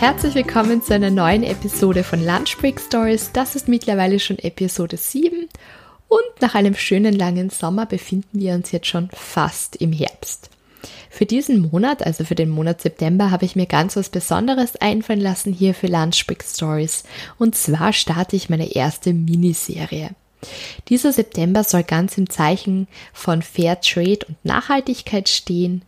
Herzlich willkommen zu einer neuen Episode von Lunch Break Stories. Das ist mittlerweile schon Episode 7 und nach einem schönen langen Sommer befinden wir uns jetzt schon fast im Herbst. Für diesen Monat, also für den Monat September, habe ich mir ganz was Besonderes einfallen lassen hier für Lunch Break Stories. Und zwar starte ich meine erste Miniserie. Dieser September soll ganz im Zeichen von Fair Trade und Nachhaltigkeit stehen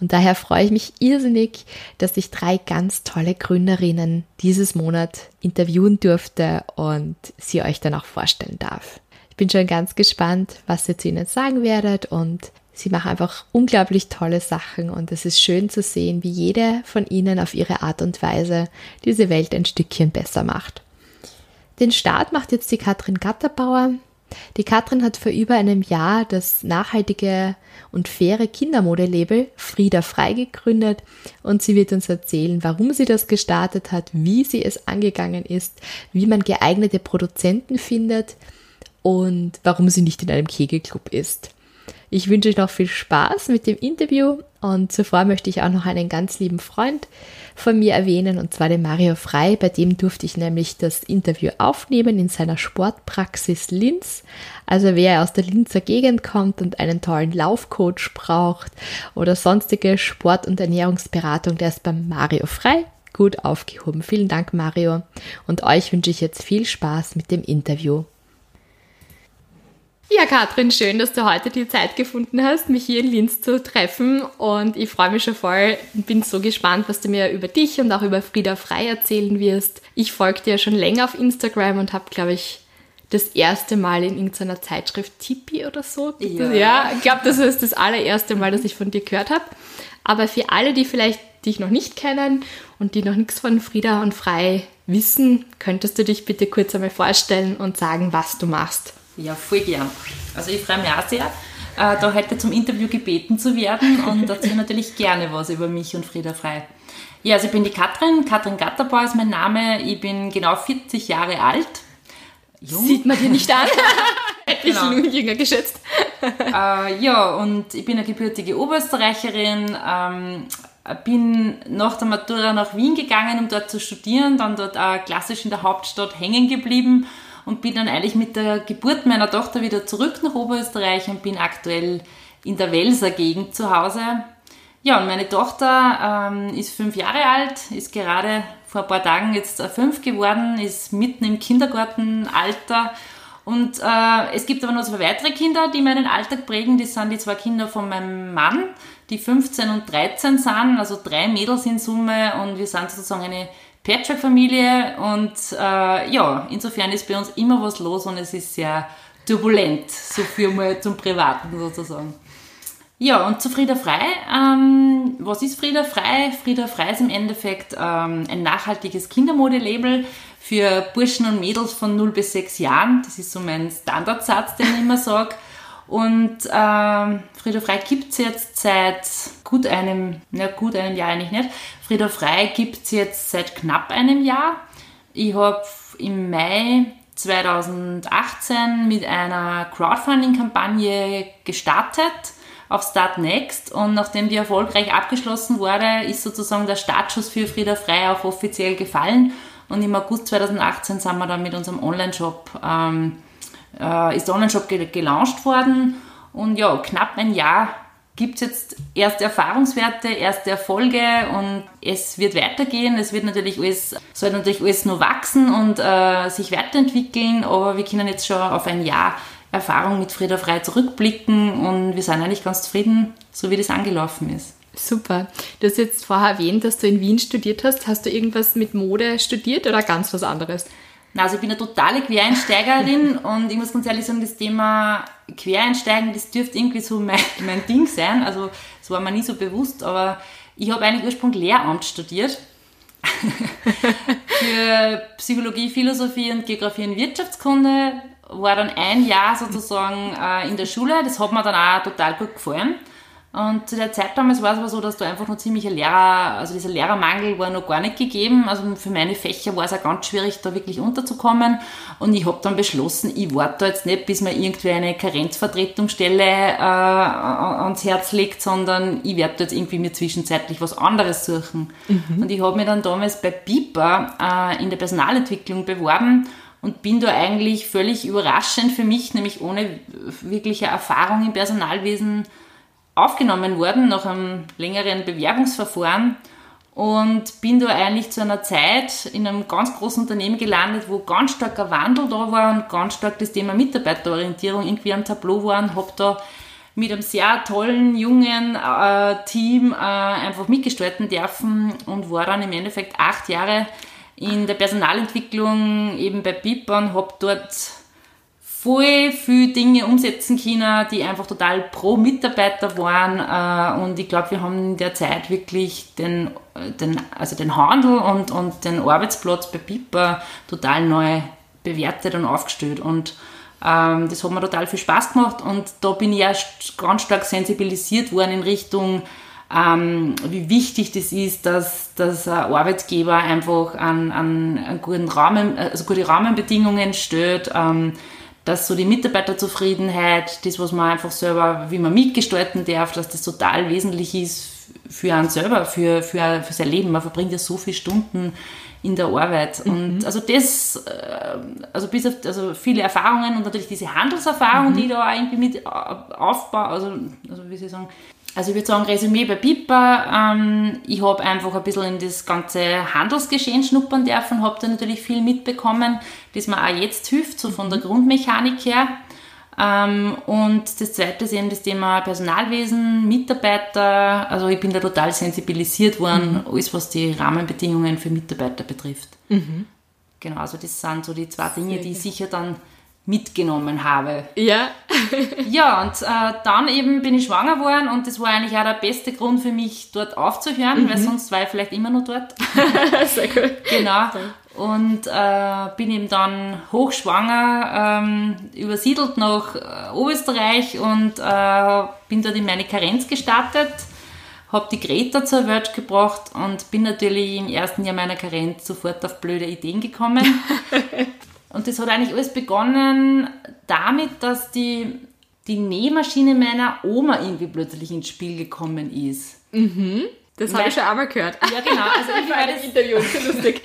und daher freue ich mich irrsinnig, dass ich drei ganz tolle Gründerinnen dieses Monat interviewen durfte und sie euch dann auch vorstellen darf. Ich bin schon ganz gespannt, was ihr zu ihnen sagen werdet und sie machen einfach unglaublich tolle Sachen und es ist schön zu sehen, wie jede von ihnen auf ihre Art und Weise diese Welt ein Stückchen besser macht. Den Start macht jetzt die Katrin Gatterbauer. Die Katrin hat vor über einem Jahr das nachhaltige und faire Kindermodelabel Frieda Frei gegründet und sie wird uns erzählen, warum sie das gestartet hat, wie sie es angegangen ist, wie man geeignete Produzenten findet und warum sie nicht in einem Kegelclub ist. Ich wünsche euch noch viel Spaß mit dem Interview und zuvor möchte ich auch noch einen ganz lieben Freund von mir erwähnen, und zwar den Mario Frei. Bei dem durfte ich nämlich das Interview aufnehmen in seiner Sportpraxis Linz. Also wer aus der Linzer Gegend kommt und einen tollen Laufcoach braucht oder sonstige Sport- und Ernährungsberatung, der ist beim Mario Frei gut aufgehoben. Vielen Dank, Mario. Und euch wünsche ich jetzt viel Spaß mit dem Interview. Ja, Katrin, schön, dass du heute die Zeit gefunden hast, mich hier in Linz zu treffen. Und ich freue mich schon voll und bin so gespannt, was du mir über dich und auch über Frieda Frei erzählen wirst. Ich folge dir schon länger auf Instagram und habe, glaube ich, das erste Mal in irgendeiner Zeitschrift Tipi oder so. Ja, ja ich glaube, das ist das allererste Mal, dass ich von dir gehört habe. Aber für alle, die vielleicht dich noch nicht kennen und die noch nichts von Frieda und Frei wissen, könntest du dich bitte kurz einmal vorstellen und sagen, was du machst. Ja, voll gern. Also ich freue mich auch sehr, äh, da heute zum Interview gebeten zu werden und erzähle natürlich gerne was über mich und Frieda Frei. Ja, also ich bin die Katrin, Katrin Gatterbau ist mein Name, ich bin genau 40 Jahre alt. Jung. Sieht man dir nicht an. Hätte genau. ich jünger geschätzt. äh, ja, und ich bin eine gebürtige Oberösterreicherin, ähm, bin nach der Matura nach Wien gegangen, um dort zu studieren, dann dort auch klassisch in der Hauptstadt hängen geblieben und bin dann eigentlich mit der Geburt meiner Tochter wieder zurück nach Oberösterreich und bin aktuell in der Welser Gegend zu Hause. Ja, und meine Tochter ähm, ist fünf Jahre alt, ist gerade vor ein paar Tagen jetzt fünf geworden, ist mitten im Kindergartenalter. Und äh, es gibt aber noch zwei weitere Kinder, die meinen Alltag prägen. Das sind die zwei Kinder von meinem Mann, die 15 und 13 sind, also drei Mädels in Summe. Und wir sind sozusagen eine Patchwork-Familie und äh, ja, insofern ist bei uns immer was los und es ist sehr turbulent, so viel mal zum Privaten sozusagen. Ja, und zu Frieda Frei. Ähm, was ist Frieda Frei? Frieda Frei ist im Endeffekt ähm, ein nachhaltiges Kindermodelabel für Burschen und Mädels von 0 bis 6 Jahren. Das ist so mein Standardsatz, den ich immer sage. Und ähm, Frieda Frei gibt es jetzt seit gut einem, na gut einem Jahr eigentlich nicht. Frieda Frei gibt es jetzt seit knapp einem Jahr. Ich habe im Mai 2018 mit einer Crowdfunding-Kampagne gestartet auf Start Next und nachdem die erfolgreich abgeschlossen wurde, ist sozusagen der Startschuss für Frieda Frei auch offiziell gefallen und im August 2018 sind wir dann mit unserem Online-Shop ähm, äh, ist der Online-Shop gelauncht worden und ja, knapp ein Jahr gibt es jetzt erste Erfahrungswerte, erste Erfolge und es wird weitergehen. Es wird natürlich alles, soll natürlich alles nur wachsen und äh, sich weiterentwickeln, aber wir können jetzt schon auf ein Jahr Erfahrung mit Frieda Frei zurückblicken und wir sind eigentlich ganz zufrieden, so wie das angelaufen ist. Super. Du hast jetzt vorher erwähnt, dass du in Wien studiert hast. Hast du irgendwas mit Mode studiert oder ganz was anderes? Also ich bin eine totale Quereinsteigerin und ich muss ganz ehrlich sagen, das Thema Quereinsteigen, das dürfte irgendwie so mein, mein Ding sein. Also das war mir nie so bewusst, aber ich habe eigentlich ursprünglich Lehramt studiert. Für Psychologie, Philosophie und Geografie und Wirtschaftskunde war dann ein Jahr sozusagen äh, in der Schule. Das hat mir dann auch total gut gefallen. Und zu der Zeit damals war es aber so, dass da einfach noch ziemlicher Lehrer, also dieser Lehrermangel war noch gar nicht gegeben. Also für meine Fächer war es auch ganz schwierig, da wirklich unterzukommen. Und ich habe dann beschlossen, ich warte da jetzt nicht, bis mir irgendwie eine Karenzvertretungsstelle äh, ans Herz legt, sondern ich werde jetzt irgendwie mir zwischenzeitlich was anderes suchen. Mhm. Und ich habe mich dann damals bei BIPA äh, in der Personalentwicklung beworben und bin da eigentlich völlig überraschend für mich, nämlich ohne wirkliche Erfahrung im Personalwesen, aufgenommen worden nach einem längeren Bewerbungsverfahren und bin da eigentlich zu einer Zeit in einem ganz großen Unternehmen gelandet, wo ganz starker Wandel da war und ganz stark das Thema Mitarbeiterorientierung irgendwie am Tableau war und habe da mit einem sehr tollen, jungen äh, Team äh, einfach mitgestalten dürfen und war dann im Endeffekt acht Jahre in der Personalentwicklung eben bei BIPA und habe dort voll viele Dinge umsetzen können, die einfach total pro Mitarbeiter waren. Äh, und ich glaube, wir haben in der Zeit wirklich den, den, also den Handel und, und den Arbeitsplatz bei Piper total neu bewertet und aufgestellt. Und ähm, das hat mir total viel Spaß gemacht. Und da bin ich erst ganz stark sensibilisiert worden in Richtung, ähm, wie wichtig das ist, dass, dass ein Arbeitgeber einfach an, an, an guten Rahmen, also gute Rahmenbedingungen stellt, ähm, dass so die Mitarbeiterzufriedenheit, das, was man einfach selber, wie man mitgestalten darf, dass das total wesentlich ist für einen selber, für, für, für sein Leben. Man verbringt ja so viele Stunden in der Arbeit. Mhm. Und also das, äh, also bis auf also viele Erfahrungen und natürlich diese Handelserfahrung, mhm. die da irgendwie mit aufbauen, also, also wie soll ich sagen, also ich würde sagen, Resümee bei Pipa, ähm, ich habe einfach ein bisschen in das ganze Handelsgeschehen schnuppern dürfen, habe da natürlich viel mitbekommen, das mir auch jetzt hilft, so von der Grundmechanik her. Ähm, und das zweite ist eben das Thema Personalwesen, Mitarbeiter. Also ich bin da total sensibilisiert worden, mhm. alles was die Rahmenbedingungen für Mitarbeiter betrifft. Mhm. Genau, also das sind so die zwei Dinge, die sicher dann mitgenommen habe. Ja. ja, und äh, dann eben bin ich schwanger geworden und das war eigentlich auch der beste Grund für mich, dort aufzuhören, mhm. weil sonst war ich vielleicht immer noch dort. Sehr gut. Genau. Und äh, bin eben dann hochschwanger, ähm, übersiedelt nach äh, Oberösterreich und äh, bin dort in meine Karenz gestartet, habe die Greta zur Welt gebracht und bin natürlich im ersten Jahr meiner Karenz sofort auf blöde Ideen gekommen. Und das hat eigentlich alles begonnen damit, dass die, die Nähmaschine meiner Oma irgendwie plötzlich ins Spiel gekommen ist. Mhm. Das habe ich schon einmal gehört. Ja, genau. Also irgendwie war das Interview, so lustig.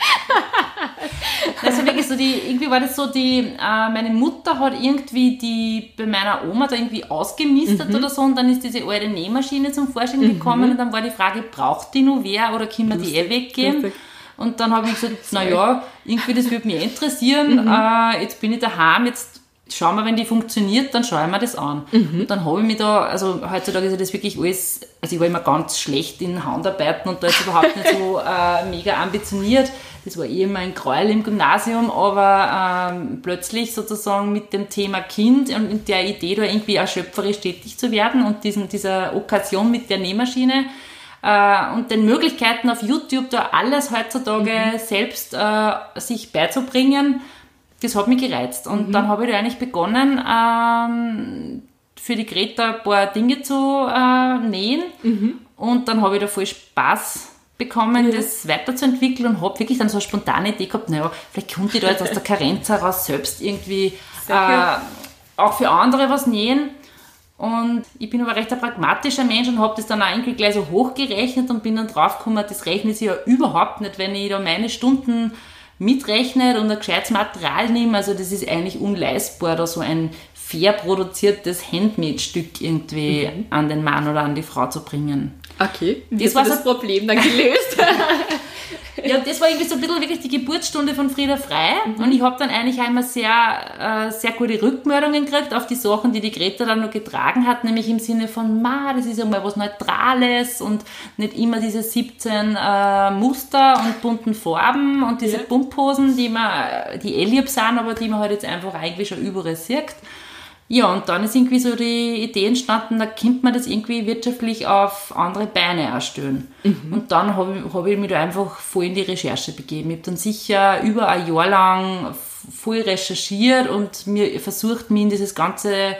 also wirklich so die, irgendwie war das so die, äh, meine Mutter hat irgendwie die bei meiner Oma da irgendwie ausgemistet mhm. oder so und dann ist diese alte Nähmaschine zum Vorschein mhm. gekommen und dann war die Frage, braucht die nur wer oder können wir die eh weggeben? Lustig. Und dann habe ich gesagt, naja, irgendwie das würde mich interessieren. Mhm. Äh, jetzt bin ich daheim, jetzt schauen wir, wenn die funktioniert, dann schauen wir das an. Mhm. Und dann habe ich mich da, also heutzutage ist ja das wirklich alles, also ich war immer ganz schlecht in Handarbeiten und da ist überhaupt nicht so äh, mega ambitioniert. Das war eh immer ein Gräuel im Gymnasium, aber ähm, plötzlich sozusagen mit dem Thema Kind und mit der Idee, da irgendwie auch schöpferisch tätig zu werden und diesen, dieser Okkasion mit der Nähmaschine, äh, und den Möglichkeiten auf YouTube da alles heutzutage mhm. selbst äh, sich beizubringen, das hat mich gereizt. Und mhm. dann habe ich da eigentlich begonnen, ähm, für die Greta ein paar Dinge zu äh, nähen. Mhm. Und dann habe ich da voll Spaß bekommen, ja. das weiterzuentwickeln und habe wirklich dann so eine spontane Idee gehabt, naja, vielleicht könnte ich da jetzt aus der Karenz heraus selbst irgendwie äh, auch für andere was nähen. Und ich bin aber recht ein pragmatischer Mensch und habe das dann auch irgendwie gleich so hochgerechnet und bin dann draufgekommen, das rechnet sich ja überhaupt nicht, wenn ich da meine Stunden mitrechne und ein gescheites Material nehme. Also das ist eigentlich unleistbar, da so ein fair produziertes Handmade-Stück irgendwie mhm. an den Mann oder an die Frau zu bringen. Okay, wie das war das Problem dann gelöst? ja, das war irgendwie so ein bisschen wirklich die Geburtsstunde von Frieda Frei. Mhm. Und ich habe dann eigentlich einmal sehr, äh, sehr gute Rückmeldungen gekriegt auf die Sachen, die die Greta dann noch getragen hat, nämlich im Sinne von, ma, das ist ja mal was Neutrales und nicht immer diese 17 äh, Muster und bunten Farben und diese ja. Pumphosen, die man, die eh lieb sind, aber die man halt jetzt einfach eigentlich schon überall sieht. Ja, und dann ist irgendwie so die Idee entstanden, da könnte man das irgendwie wirtschaftlich auf andere Beine erstellen. Mhm. Und dann habe ich, hab ich mich da einfach voll in die Recherche begeben. Ich habe dann sicher über ein Jahr lang voll recherchiert und mir versucht, mich in dieses ganze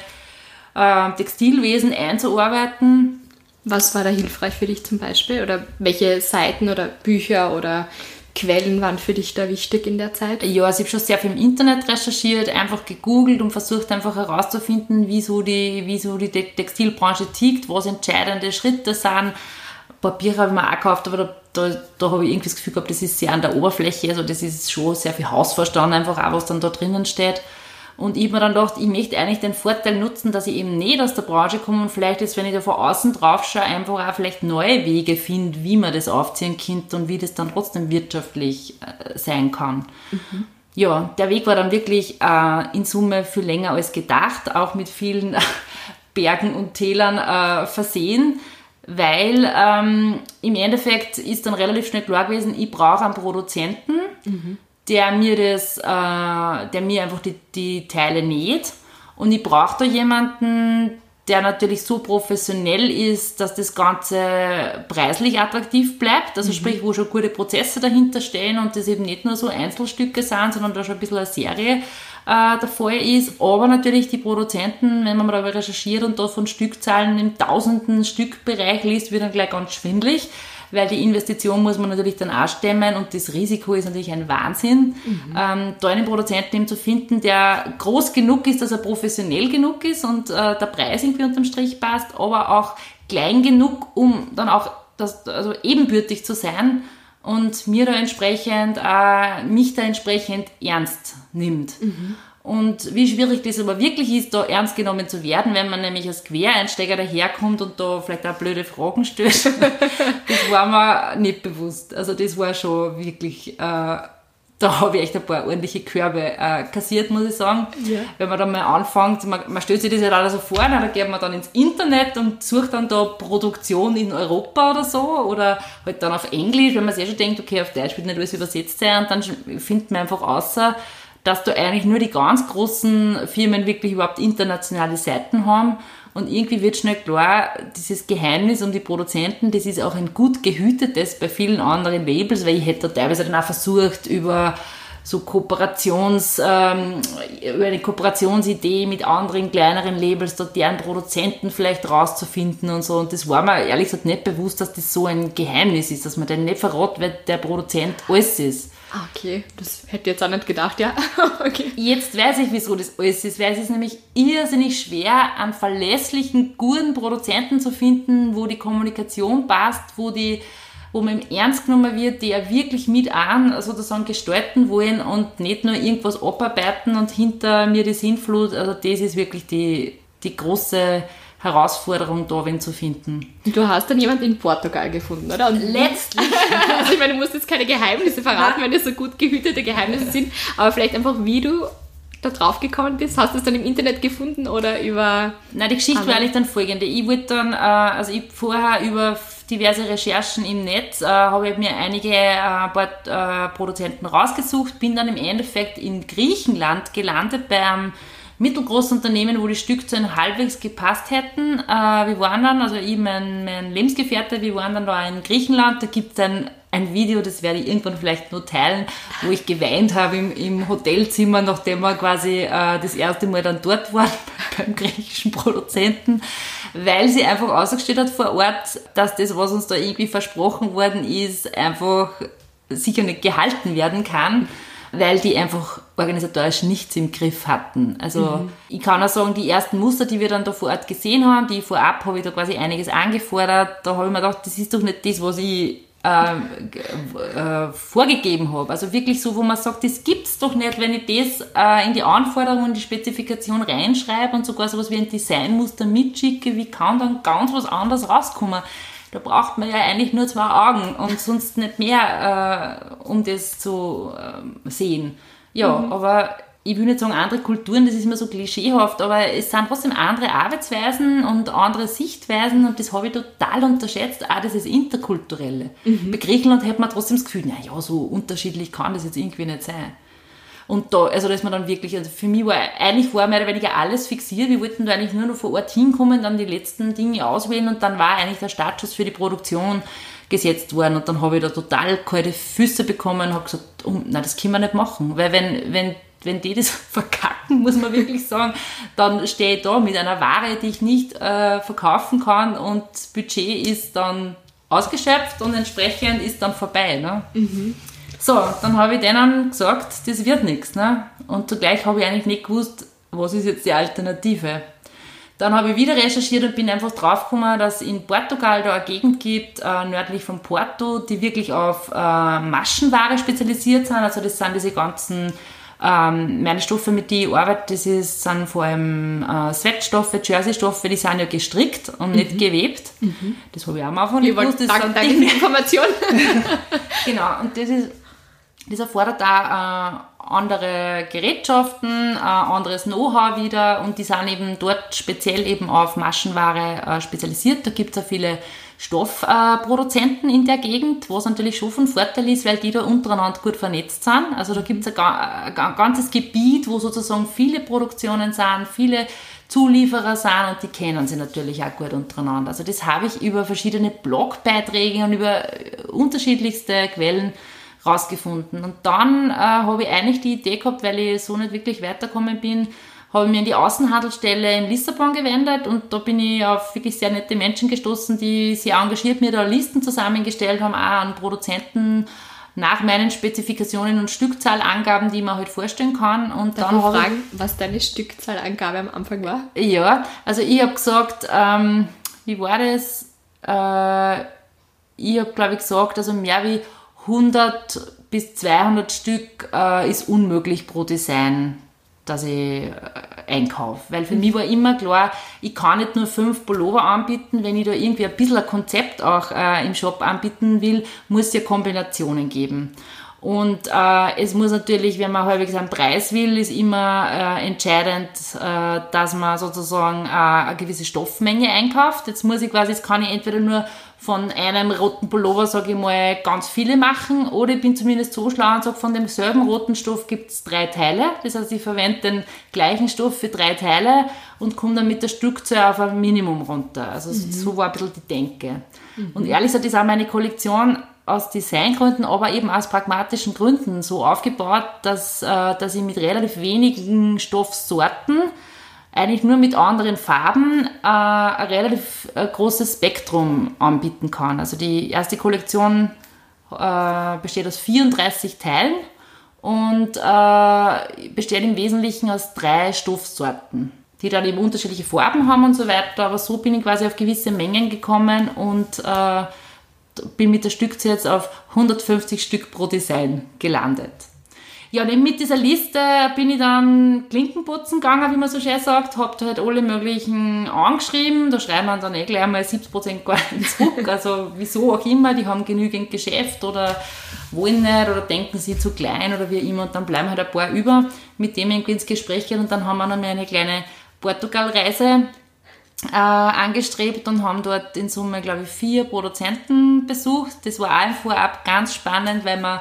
äh, Textilwesen einzuarbeiten. Was war da hilfreich für dich zum Beispiel? Oder welche Seiten oder Bücher oder Quellen waren für dich da wichtig in der Zeit? Ja, also ich habe schon sehr viel im Internet recherchiert, einfach gegoogelt und versucht einfach herauszufinden, wieso die, wieso die Textilbranche tickt, was entscheidende Schritte sind. Papier habe ich mir auch gekauft, aber da, da, da habe ich irgendwie das Gefühl gehabt, das ist sehr an der Oberfläche, also das ist schon sehr viel Hausverstand einfach auch, was dann da drinnen steht. Und ich habe mir dann gedacht, ich möchte eigentlich den Vorteil nutzen, dass ich eben nicht aus der Branche komme und vielleicht jetzt, wenn ich da von außen drauf schaue, einfach auch vielleicht neue Wege finde, wie man das aufziehen könnte und wie das dann trotzdem wirtschaftlich äh, sein kann. Mhm. Ja, der Weg war dann wirklich äh, in Summe viel länger als gedacht, auch mit vielen Bergen und Tälern äh, versehen, weil ähm, im Endeffekt ist dann relativ schnell klar gewesen, ich brauche einen Produzenten, mhm der mir das, äh, der mir einfach die, die Teile näht. Und ich brauche da jemanden, der natürlich so professionell ist, dass das Ganze preislich attraktiv bleibt. Also mhm. sprich, wo schon gute Prozesse dahinter stehen und das eben nicht nur so Einzelstücke sind, sondern da schon ein bisschen eine Serie äh, der Fall ist. Aber natürlich die Produzenten, wenn man da recherchiert und da von Stückzahlen im tausenden Stückbereich liest, wird dann gleich ganz schwindlig weil die Investition muss man natürlich dann auch stemmen und das Risiko ist natürlich ein Wahnsinn, mhm. ähm, da einen Produzenten eben zu finden, der groß genug ist, dass er professionell genug ist und äh, der Preis irgendwie unterm Strich passt, aber auch klein genug, um dann auch das, also ebenbürtig zu sein und mir da entsprechend, äh, mich da entsprechend ernst nimmt. Mhm. Und wie schwierig das aber wirklich ist, da ernst genommen zu werden, wenn man nämlich als Quereinsteiger daherkommt und da vielleicht auch blöde Fragen stellt, das war mir nicht bewusst. Also das war schon wirklich, äh, da habe ich echt ein paar ordentliche Körbe äh, kassiert, muss ich sagen. Ja. Wenn man dann mal anfängt, man, man stellt sich das halt alles so vor, da geht man dann ins Internet und sucht dann da Produktion in Europa oder so oder halt dann auf Englisch, wenn man sich eh schon denkt, okay, auf Deutsch wird nicht alles übersetzt sein und dann findet man einfach außer dass da eigentlich nur die ganz großen Firmen wirklich überhaupt internationale Seiten haben. Und irgendwie wird schnell klar, dieses Geheimnis um die Produzenten, das ist auch ein gut gehütetes bei vielen anderen Labels, weil ich hätte teilweise dann auch versucht, über so Kooperations, ähm, über eine Kooperationsidee mit anderen kleineren Labels, dort deren Produzenten vielleicht rauszufinden und so. Und das war mir ehrlich gesagt nicht bewusst, dass das so ein Geheimnis ist, dass man den nicht verrät, weil der Produzent alles ist. Ah, okay, das hätte ich jetzt auch nicht gedacht, ja. okay. Jetzt weiß ich, wieso das alles ist, weil es ist nämlich irrsinnig schwer, einen verlässlichen, guten Produzenten zu finden, wo die Kommunikation passt, wo die wo man ernst genommen wird, die ja wirklich mit an sozusagen gestalten wollen und nicht nur irgendwas abarbeiten und hinter mir die Sinnflut, also das ist wirklich die, die große Herausforderung, da wen zu finden. Du hast dann jemanden in Portugal gefunden, oder? Und letztlich. also ich meine, du musst jetzt keine Geheimnisse verraten, wenn das so gut gehütete Geheimnisse sind, aber vielleicht einfach, wie du da drauf gekommen bist? Hast du es dann im Internet gefunden oder über. Nein, die Geschichte war eigentlich dann folgende. Ich wollte dann, äh, also ich vorher über diverse Recherchen im Netz äh, habe ich mir einige äh, paar, äh, Produzenten rausgesucht, bin dann im Endeffekt in Griechenland gelandet beim mittelgroße Unternehmen, wo die Stückzahlen halbwegs gepasst hätten. Äh, wir waren dann, also ich, mein, mein Lebensgefährte, wir waren dann da in Griechenland, da gibt es ein, ein Video, das werde ich irgendwann vielleicht nur teilen, wo ich geweint habe im, im Hotelzimmer, nachdem wir quasi äh, das erste Mal dann dort waren beim griechischen Produzenten, weil sie einfach ausgestellt hat vor Ort, dass das, was uns da irgendwie versprochen worden ist, einfach sicher nicht gehalten werden kann weil die einfach organisatorisch nichts im Griff hatten. Also mhm. ich kann auch sagen, die ersten Muster, die wir dann da vor Ort gesehen haben, die vorab habe ich da quasi einiges angefordert, da habe ich mir gedacht, das ist doch nicht das, was ich äh, äh, vorgegeben habe. Also wirklich so, wo man sagt, das gibt's doch nicht, wenn ich das äh, in die Anforderungen, in die Spezifikation reinschreibe und sogar sowas wie ein Designmuster mitschicke, wie kann dann ganz was anderes rauskommen? Da braucht man ja eigentlich nur zwei Augen und sonst nicht mehr, äh, um das zu äh, sehen. Ja, mhm. aber ich will nicht sagen andere Kulturen, das ist immer so klischeehaft, aber es sind trotzdem andere Arbeitsweisen und andere Sichtweisen und das habe ich total unterschätzt, auch das ist Interkulturelle. Mhm. Bei Griechenland hat man trotzdem das Gefühl, naja, so unterschiedlich kann das jetzt irgendwie nicht sein. Und da, also da ist man dann wirklich, also für mich war, eigentlich war mehr oder weniger alles fixiert. Wir wollten da eigentlich nur noch vor Ort hinkommen, dann die letzten Dinge auswählen und dann war eigentlich der Startschuss für die Produktion gesetzt worden. Und dann habe ich da total kalte Füße bekommen und habe gesagt, oh, nein, das können wir nicht machen. Weil wenn, wenn wenn die das verkacken, muss man wirklich sagen, dann stehe ich da mit einer Ware, die ich nicht äh, verkaufen kann und das Budget ist dann ausgeschöpft und entsprechend ist dann vorbei. Ne? Mhm. So, dann habe ich denen gesagt, das wird nichts. Ne? Und zugleich habe ich eigentlich nicht gewusst, was ist jetzt die Alternative. Dann habe ich wieder recherchiert und bin einfach draufgekommen, dass es in Portugal da eine Gegend gibt, äh, nördlich von Porto, die wirklich auf äh, Maschenware spezialisiert sind. Also das sind diese ganzen ähm, meine Stoffe, mit denen ich arbeite, das ist, sind vor allem äh, Sweatstoffe, Jersey-Stoffe, die sind ja gestrickt und mhm. nicht gewebt. Mhm. Das habe ich auch mal von nicht gewusst. Das danke, danke für die Information. genau, und das ist, das erfordert auch äh, andere Gerätschaften, äh, anderes Know-how wieder und die sind eben dort speziell eben auf Maschenware äh, spezialisiert. Da gibt es auch viele Stoffproduzenten in der Gegend, was natürlich schon von Vorteil ist, weil die da untereinander gut vernetzt sind. Also da gibt es ein, ein, ganzes Gebiet, wo sozusagen viele Produktionen sind, viele Zulieferer sind und die kennen sie natürlich auch gut untereinander. Also das habe ich über verschiedene Blogbeiträge und über unterschiedlichste Quellen rausgefunden. Und dann äh, habe ich eigentlich die Idee gehabt, weil ich so nicht wirklich weitergekommen bin, habe ich mich an die Außenhandelsstelle in Lissabon gewendet und da bin ich auf wirklich sehr nette Menschen gestoßen, die sehr engagiert mir da Listen zusammengestellt haben, auch an Produzenten nach meinen Spezifikationen und Stückzahlangaben, die man halt vorstellen kann. Und Darf dann ich fragen, ich, was deine Stückzahlangabe am Anfang war? Ja, also ich habe gesagt, ähm, wie war das? Äh, ich habe, glaube ich, gesagt, also mehr wie 100 bis 200 Stück äh, ist unmöglich pro Design dass ich äh, einkaufe. Weil für mhm. mich war immer klar, ich kann nicht nur fünf Pullover anbieten, wenn ich da irgendwie ein bisschen ein Konzept auch äh, im Shop anbieten will, muss es ja Kombinationen geben. Und äh, es muss natürlich, wenn man halbwegs einen Preis will, ist immer äh, entscheidend, äh, dass man sozusagen äh, eine gewisse Stoffmenge einkauft. Jetzt muss ich quasi, jetzt kann ich entweder nur von einem roten Pullover, sage ich mal, ganz viele machen oder ich bin zumindest so schlau und sage, von demselben roten Stoff gibt es drei Teile. Das heißt, ich verwende den gleichen Stoff für drei Teile und komme dann mit der Stückzahl auf ein Minimum runter. Also mhm. so war ein bisschen die Denke. Mhm. Und ehrlich gesagt ist auch meine Kollektion aus Designgründen, aber eben aus pragmatischen Gründen so aufgebaut, dass, äh, dass ich mit relativ wenigen Stoffsorten eigentlich nur mit anderen Farben äh, ein relativ äh, großes Spektrum anbieten kann. Also die erste Kollektion besteht aus 34 Teilen und besteht im Wesentlichen aus drei Stoffsorten, die dann eben unterschiedliche Farben haben und so weiter. Aber so bin ich quasi auf gewisse Mengen gekommen und äh, bin mit der Stückzahl jetzt auf 150 Stück pro Design gelandet. Ja, und mit dieser Liste bin ich dann Klinkenputzen gegangen, wie man so schön sagt, hab da halt alle möglichen angeschrieben, da schreiben wir dann eh gleich mal 70% gar nicht zurück, also wieso auch immer, die haben genügend Geschäft oder wollen nicht oder denken sie zu klein oder wie immer. Und dann bleiben halt ein paar über, mit dem irgendwie ins Gespräch gehen. Und dann haben wir noch mal eine kleine Portugal-Reise äh, angestrebt und haben dort in Summe, glaube ich, vier Produzenten besucht. Das war auch vorab ganz spannend, weil man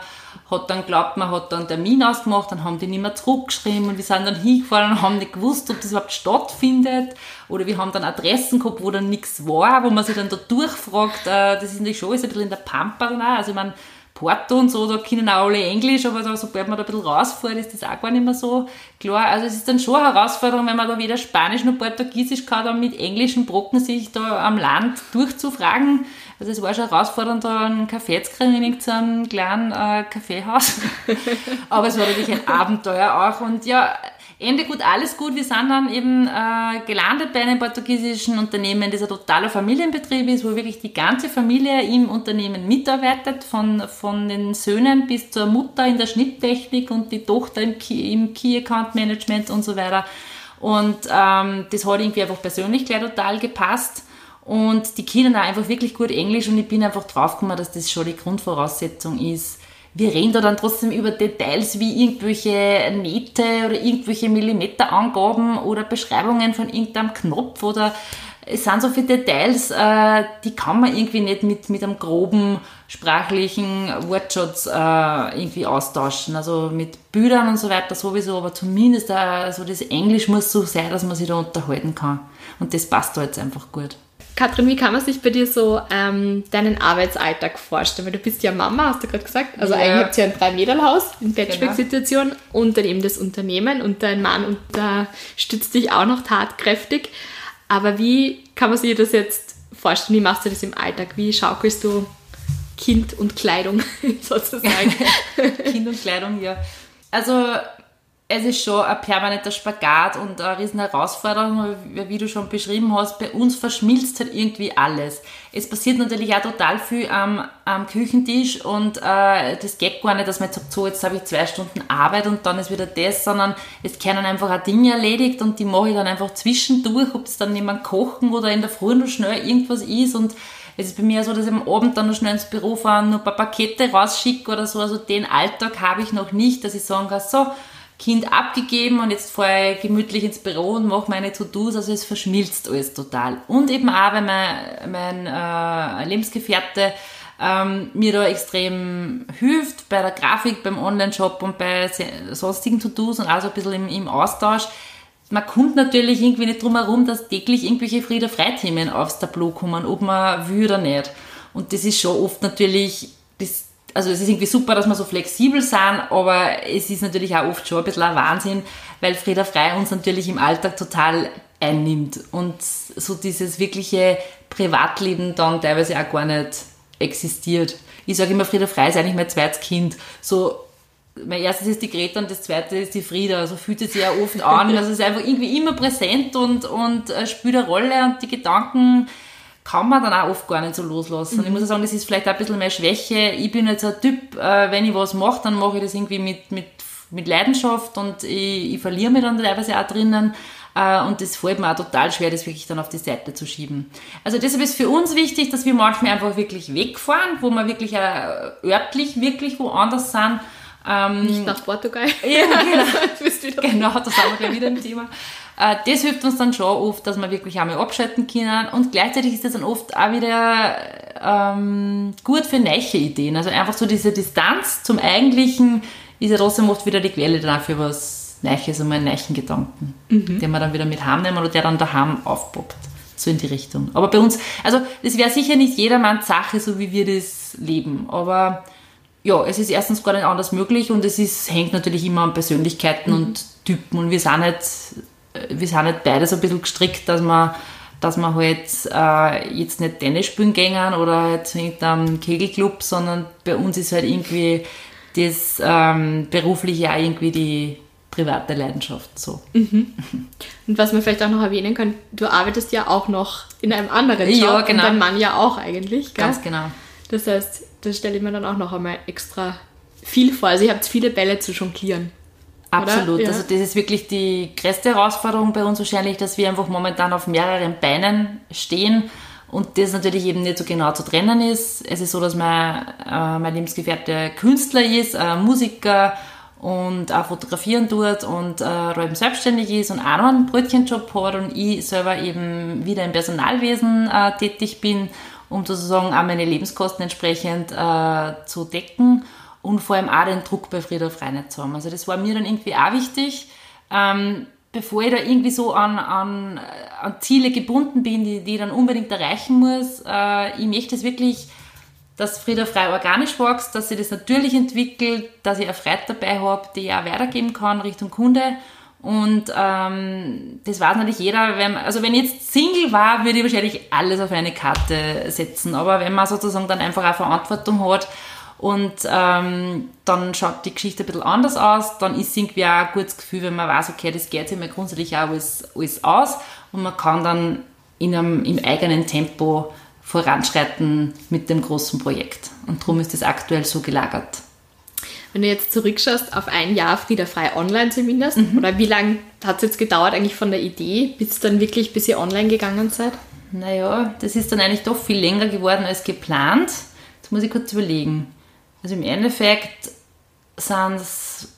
hat dann glaubt, man hat dann Termin ausgemacht, dann haben die nicht mehr zurückgeschrieben und wir sind dann hingefahren und haben nicht gewusst, ob das überhaupt stattfindet. Oder wir haben dann Adressen gehabt, wo dann nichts war, wo man sich dann da durchfragt, äh, das ist natürlich schon ist ein bisschen in der Pampa also ich meine, Porto und so, da können auch alle Englisch, aber da, sobald man da ein bisschen rausfährt, ist das auch gar nicht mehr so klar. Also es ist dann schon eine Herausforderung, wenn man da weder Spanisch noch Portugiesisch kann, dann mit englischen Brocken sich da am Land durchzufragen. Also es war schon herausfordernd, da einen Kaffee zu kriegen in einem kleinen äh, Kaffeehaus. aber es war natürlich ein Abenteuer auch und ja, Ende gut, alles gut. Wir sind dann eben äh, gelandet bei einem portugiesischen Unternehmen, das ein totaler Familienbetrieb ist, wo wirklich die ganze Familie im Unternehmen mitarbeitet, von, von den Söhnen bis zur Mutter in der Schnitttechnik und die Tochter im Key, im Key Account Management und so weiter. Und ähm, das hat irgendwie einfach persönlich gleich total gepasst. Und die auch einfach wirklich gut Englisch und ich bin einfach draufgekommen, dass das schon die Grundvoraussetzung ist. Wir reden da dann trotzdem über Details wie irgendwelche Nähte oder irgendwelche Millimeterangaben oder Beschreibungen von irgendeinem Knopf oder es sind so viele Details, äh, die kann man irgendwie nicht mit, mit einem groben sprachlichen Wortschatz äh, irgendwie austauschen. Also mit Bildern und so weiter sowieso, aber zumindest äh, so das Englisch muss so sein, dass man sich da unterhalten kann. Und das passt da jetzt einfach gut. Katrin, wie kann man sich bei dir so ähm, deinen Arbeitsalltag vorstellen? Weil du bist ja Mama, hast du gerade gesagt. Also ja. eigentlich habt ihr ja ein Drei-Mädel-Haus in Patchwork-Situation genau. und dann eben das Unternehmen und dein Mann unterstützt dich auch noch tatkräftig. Aber wie kann man sich das jetzt vorstellen? Wie machst du das im Alltag? Wie schaukelst du Kind und Kleidung sozusagen? kind und Kleidung, ja. Also es ist schon ein permanenter Spagat und eine riesen Herausforderung, wie du schon beschrieben hast. Bei uns verschmilzt halt irgendwie alles. Es passiert natürlich auch total viel am, am Küchentisch und äh, das geht gar nicht, dass man jetzt sagt, so, jetzt habe ich zwei Stunden Arbeit und dann ist wieder das, sondern es können einfach auch Dinge erledigt und die mache ich dann einfach zwischendurch, ob es dann jemand kochen oder in der Früh noch schnell irgendwas ist und es ist bei mir so, dass ich am Abend dann noch schnell ins Büro fahre, nur ein paar Pakete rausschicke oder so. Also den Alltag habe ich noch nicht, dass ich sagen kann, so, Kind abgegeben und jetzt fahre ich gemütlich ins Büro und mache meine To-Dos, also es verschmilzt alles total. Und eben auch, weil mein, mein äh, Lebensgefährte ähm, mir da extrem hilft bei der Grafik, beim Online-Shop und bei sonstigen To-Dos und auch so ein bisschen im, im Austausch. Man kommt natürlich irgendwie nicht drum herum, dass täglich irgendwelche Friede-Freithemen aufs Tableau kommen, ob man will oder nicht. Und das ist schon oft natürlich das also es ist irgendwie super, dass wir so flexibel sind, aber es ist natürlich auch oft schon ein bisschen ein Wahnsinn, weil Frieda Frei uns natürlich im Alltag total einnimmt und so dieses wirkliche Privatleben dann teilweise auch gar nicht existiert. Ich sage immer, Frieda Frei ist eigentlich mein zweites Kind. So, mein erstes ist die Greta und das zweite ist die Frieda. So fühlt es sich auch oft an. Also es ist einfach irgendwie immer präsent und, und äh, spielt eine Rolle und die Gedanken kann man dann auch oft gar nicht so loslassen. Mhm. Ich muss sagen, das ist vielleicht auch ein bisschen mehr Schwäche. Ich bin jetzt ein Typ, äh, wenn ich was mache, dann mache ich das irgendwie mit, mit, mit Leidenschaft und ich, ich verliere mich dann teilweise auch drinnen. Äh, und das fällt mir auch total schwer, das wirklich dann auf die Seite zu schieben. Also deshalb ist für uns wichtig, dass wir manchmal einfach wirklich wegfahren, wo wir wirklich örtlich wirklich woanders sind. Ähm, Nicht nach Portugal. Ja, genau. genau, da sind wir wieder im Thema. Äh, das hilft uns dann schon oft, dass wir wirklich einmal abschalten können und gleichzeitig ist das dann oft auch wieder ähm, gut für neue Ideen. Also einfach so diese Distanz zum Eigentlichen ist ja trotzdem oft wieder die Quelle dann für was Neues, einmal einen neuen Gedanken, mhm. den wir dann wieder mit heimnehmen oder der dann daheim aufpoppt. So in die Richtung. Aber bei uns, also das wäre sicher nicht jedermanns Sache, so wie wir das leben. Aber ja, es ist erstens gar nicht anders möglich und es ist, hängt natürlich immer an Persönlichkeiten mhm. und Typen und wir sind nicht wir sind halt beide so ein bisschen gestrickt, dass man dass man halt äh, jetzt nicht Tennis spielen gehen oder halt zu irgendeinem Kegelclub, sondern bei uns ist halt irgendwie das ähm, berufliche auch irgendwie die private Leidenschaft so. Mhm. Und was man vielleicht auch noch erwähnen kann, du arbeitest ja auch noch in einem anderen Job ja, genau. und dein Mann ja auch eigentlich. Gell? Ganz genau. Das heißt, das stelle ich mir dann auch noch einmal extra viel vor. Also ihr habt viele Bälle zu jonglieren. Absolut. Ja. Also das ist wirklich die größte Herausforderung bei uns wahrscheinlich, dass wir einfach momentan auf mehreren Beinen stehen und das natürlich eben nicht so genau zu trennen ist. Es ist so, dass mein, äh, mein Lebensgefährte Künstler ist, äh, Musiker und auch fotografieren tut und äh, eben selbstständig ist und auch noch einen Brötchenjob hat und ich selber eben wieder im Personalwesen äh, tätig bin, um sozusagen auch meine Lebenskosten entsprechend äh, zu decken und vor allem auch den Druck bei Frieda Frei nicht zu haben. Also das war mir dann irgendwie auch wichtig, ähm, bevor ich da irgendwie so an, an, an Ziele gebunden bin, die, die ich dann unbedingt erreichen muss. Äh, ich möchte es wirklich, dass Frieda Frei organisch wächst, dass sie das natürlich entwickelt, dass ich eine Freude dabei habe, die ich auch weitergeben kann Richtung Kunde. Und ähm, das weiß natürlich jeder. Wenn, also wenn ich jetzt Single war, würde ich wahrscheinlich alles auf eine Karte setzen. Aber wenn man sozusagen dann einfach auch Verantwortung hat und ähm, dann schaut die Geschichte ein bisschen anders aus. Dann ist irgendwie auch ein gutes Gefühl, wenn man weiß, okay, das geht sich mal grundsätzlich auch alles, alles aus und man kann dann in einem, im eigenen Tempo voranschreiten mit dem großen Projekt. Und darum ist das aktuell so gelagert. Wenn du jetzt zurückschaust auf ein Jahr Frieda Frei online zumindest, mhm. oder wie lange hat es jetzt gedauert eigentlich von der Idee bis dann wirklich, bis ihr online gegangen seid? naja, das ist dann eigentlich doch viel länger geworden als geplant. Jetzt muss ich kurz überlegen. Also im Endeffekt sind es,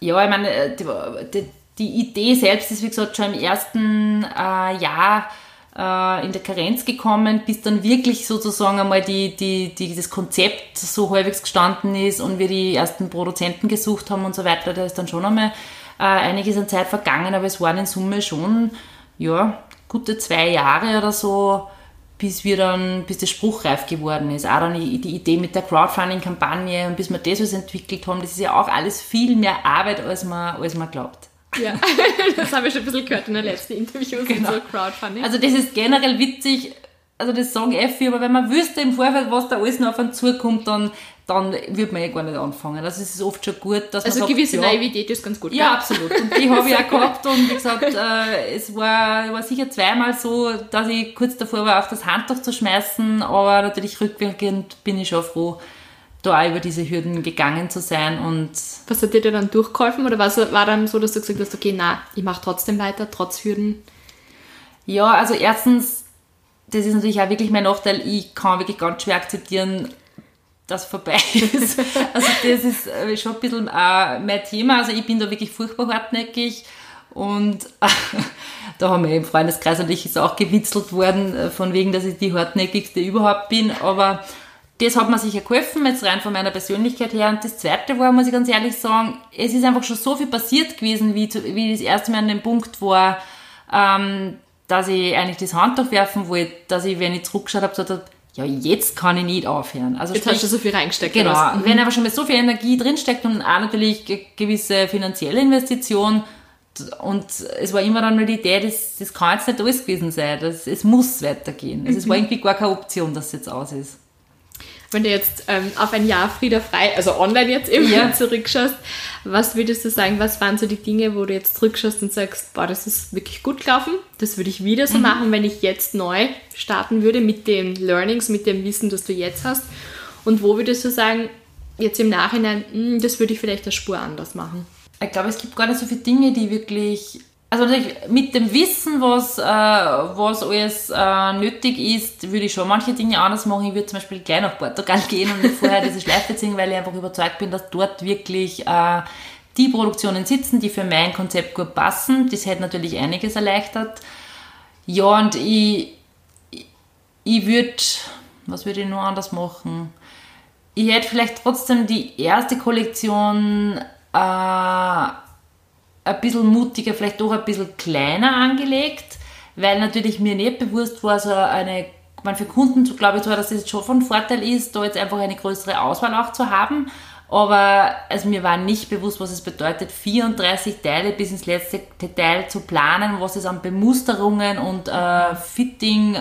ja, ich meine, die, die, die, Idee selbst ist, wie gesagt, schon im ersten äh, Jahr äh, in der Karenz gekommen, bis dann wirklich sozusagen einmal die, die, die, das Konzept so halbwegs gestanden ist und wir die ersten Produzenten gesucht haben und so weiter. Da ist dann schon einmal äh, einiges an Zeit vergangen, aber es waren in Summe schon, ja, gute zwei Jahre oder so, bis wir dann, bis das spruchreif geworden ist. Auch dann die, Idee mit der Crowdfunding-Kampagne und bis wir das was entwickelt haben, das ist ja auch alles viel mehr Arbeit, als man, als man glaubt. Ja, das habe ich schon ein bisschen gehört in der letzten Interview genau. so Crowdfunding. Also das ist generell witzig, also das sagen eh viele, aber wenn man wüsste im Vorfeld, was da alles noch auf einen zukommt, dann dann würde man ja gar nicht anfangen. Also es ist oft schon gut, dass man Also gewisse ja, Naivität ist ganz gut. Ja, absolut. Und die habe ich auch gehabt und wie gesagt, äh, es war, war sicher zweimal so, dass ich kurz davor war, auch das Handtuch zu schmeißen, aber natürlich rückwirkend bin ich schon froh, da auch über diese Hürden gegangen zu sein und... Was hat dir dann durchgeholfen oder war, war dann so, dass du gesagt hast, okay, na, ich mache trotzdem weiter, trotz Hürden? Ja, also erstens, das ist natürlich auch wirklich mein Nachteil, ich kann wirklich ganz schwer akzeptieren, das vorbei ist. Also das ist äh, schon ein bisschen äh, mein Thema. Also ich bin da wirklich furchtbar hartnäckig und da haben wir im Freundeskreis natürlich ist auch gewitzelt worden, äh, von wegen, dass ich die hartnäckigste überhaupt bin. Aber das hat mir sicher geholfen, jetzt rein von meiner Persönlichkeit her. Und das Zweite war, muss ich ganz ehrlich sagen, es ist einfach schon so viel passiert gewesen, wie, wie das erste Mal an dem Punkt war, ähm, dass ich eigentlich das Handtuch werfen wollte, dass ich, wenn ich zurückgeschaut habe, gesagt habe, ja, jetzt kann ich nicht aufhören. Also jetzt sprich, hast du so viel reingesteckt. Genau. Mhm. Wenn einfach schon mal so viel Energie drinsteckt und auch natürlich gewisse finanzielle Investition, und es war immer dann nur die Idee, das, das kann jetzt nicht alles gewesen sein. Das, es muss weitergehen. Also mhm. Es war irgendwie gar keine Option, dass es jetzt aus ist wenn du jetzt ähm, auf ein Jahr Frieda frei, also online jetzt eben ja. zurückschaust, was würdest du sagen, was waren so die Dinge, wo du jetzt zurückschaust und sagst, boah, das ist wirklich gut gelaufen, das würde ich wieder so mhm. machen, wenn ich jetzt neu starten würde mit den Learnings, mit dem Wissen, das du jetzt hast und wo würdest du sagen, jetzt im Nachhinein, mh, hm, das würde ich vielleicht eine Spur anders machen? Ich glaube, es gibt gar nicht so viele Dinge, die wirklich also mit dem Wissen, was, äh, was alles äh, nötig ist, würde ich schon manche Dinge anders machen. Ich würde zum Beispiel gleich nach Portugal gehen und nicht vorher diese Schleife ziehen, weil ich einfach überzeugt bin, dass dort wirklich äh, die Produktionen sitzen, die für mein Konzept gut passen. Das hätte natürlich einiges erleichtert. Ja, und ich, ich, ich würde, was würde ich nur anders machen? Ich hätte vielleicht trotzdem die erste Kollektion äh, ein bisschen mutiger, vielleicht doch ein bisschen kleiner angelegt, weil natürlich mir nicht bewusst war, so eine, man für Kunden glaube ich, dass es schon von Vorteil ist, da jetzt einfach eine größere Auswahl auch zu haben. Aber also mir war nicht bewusst, was es bedeutet, 34 Teile bis ins letzte Detail zu planen, was es an Bemusterungen und äh, Fitting, äh,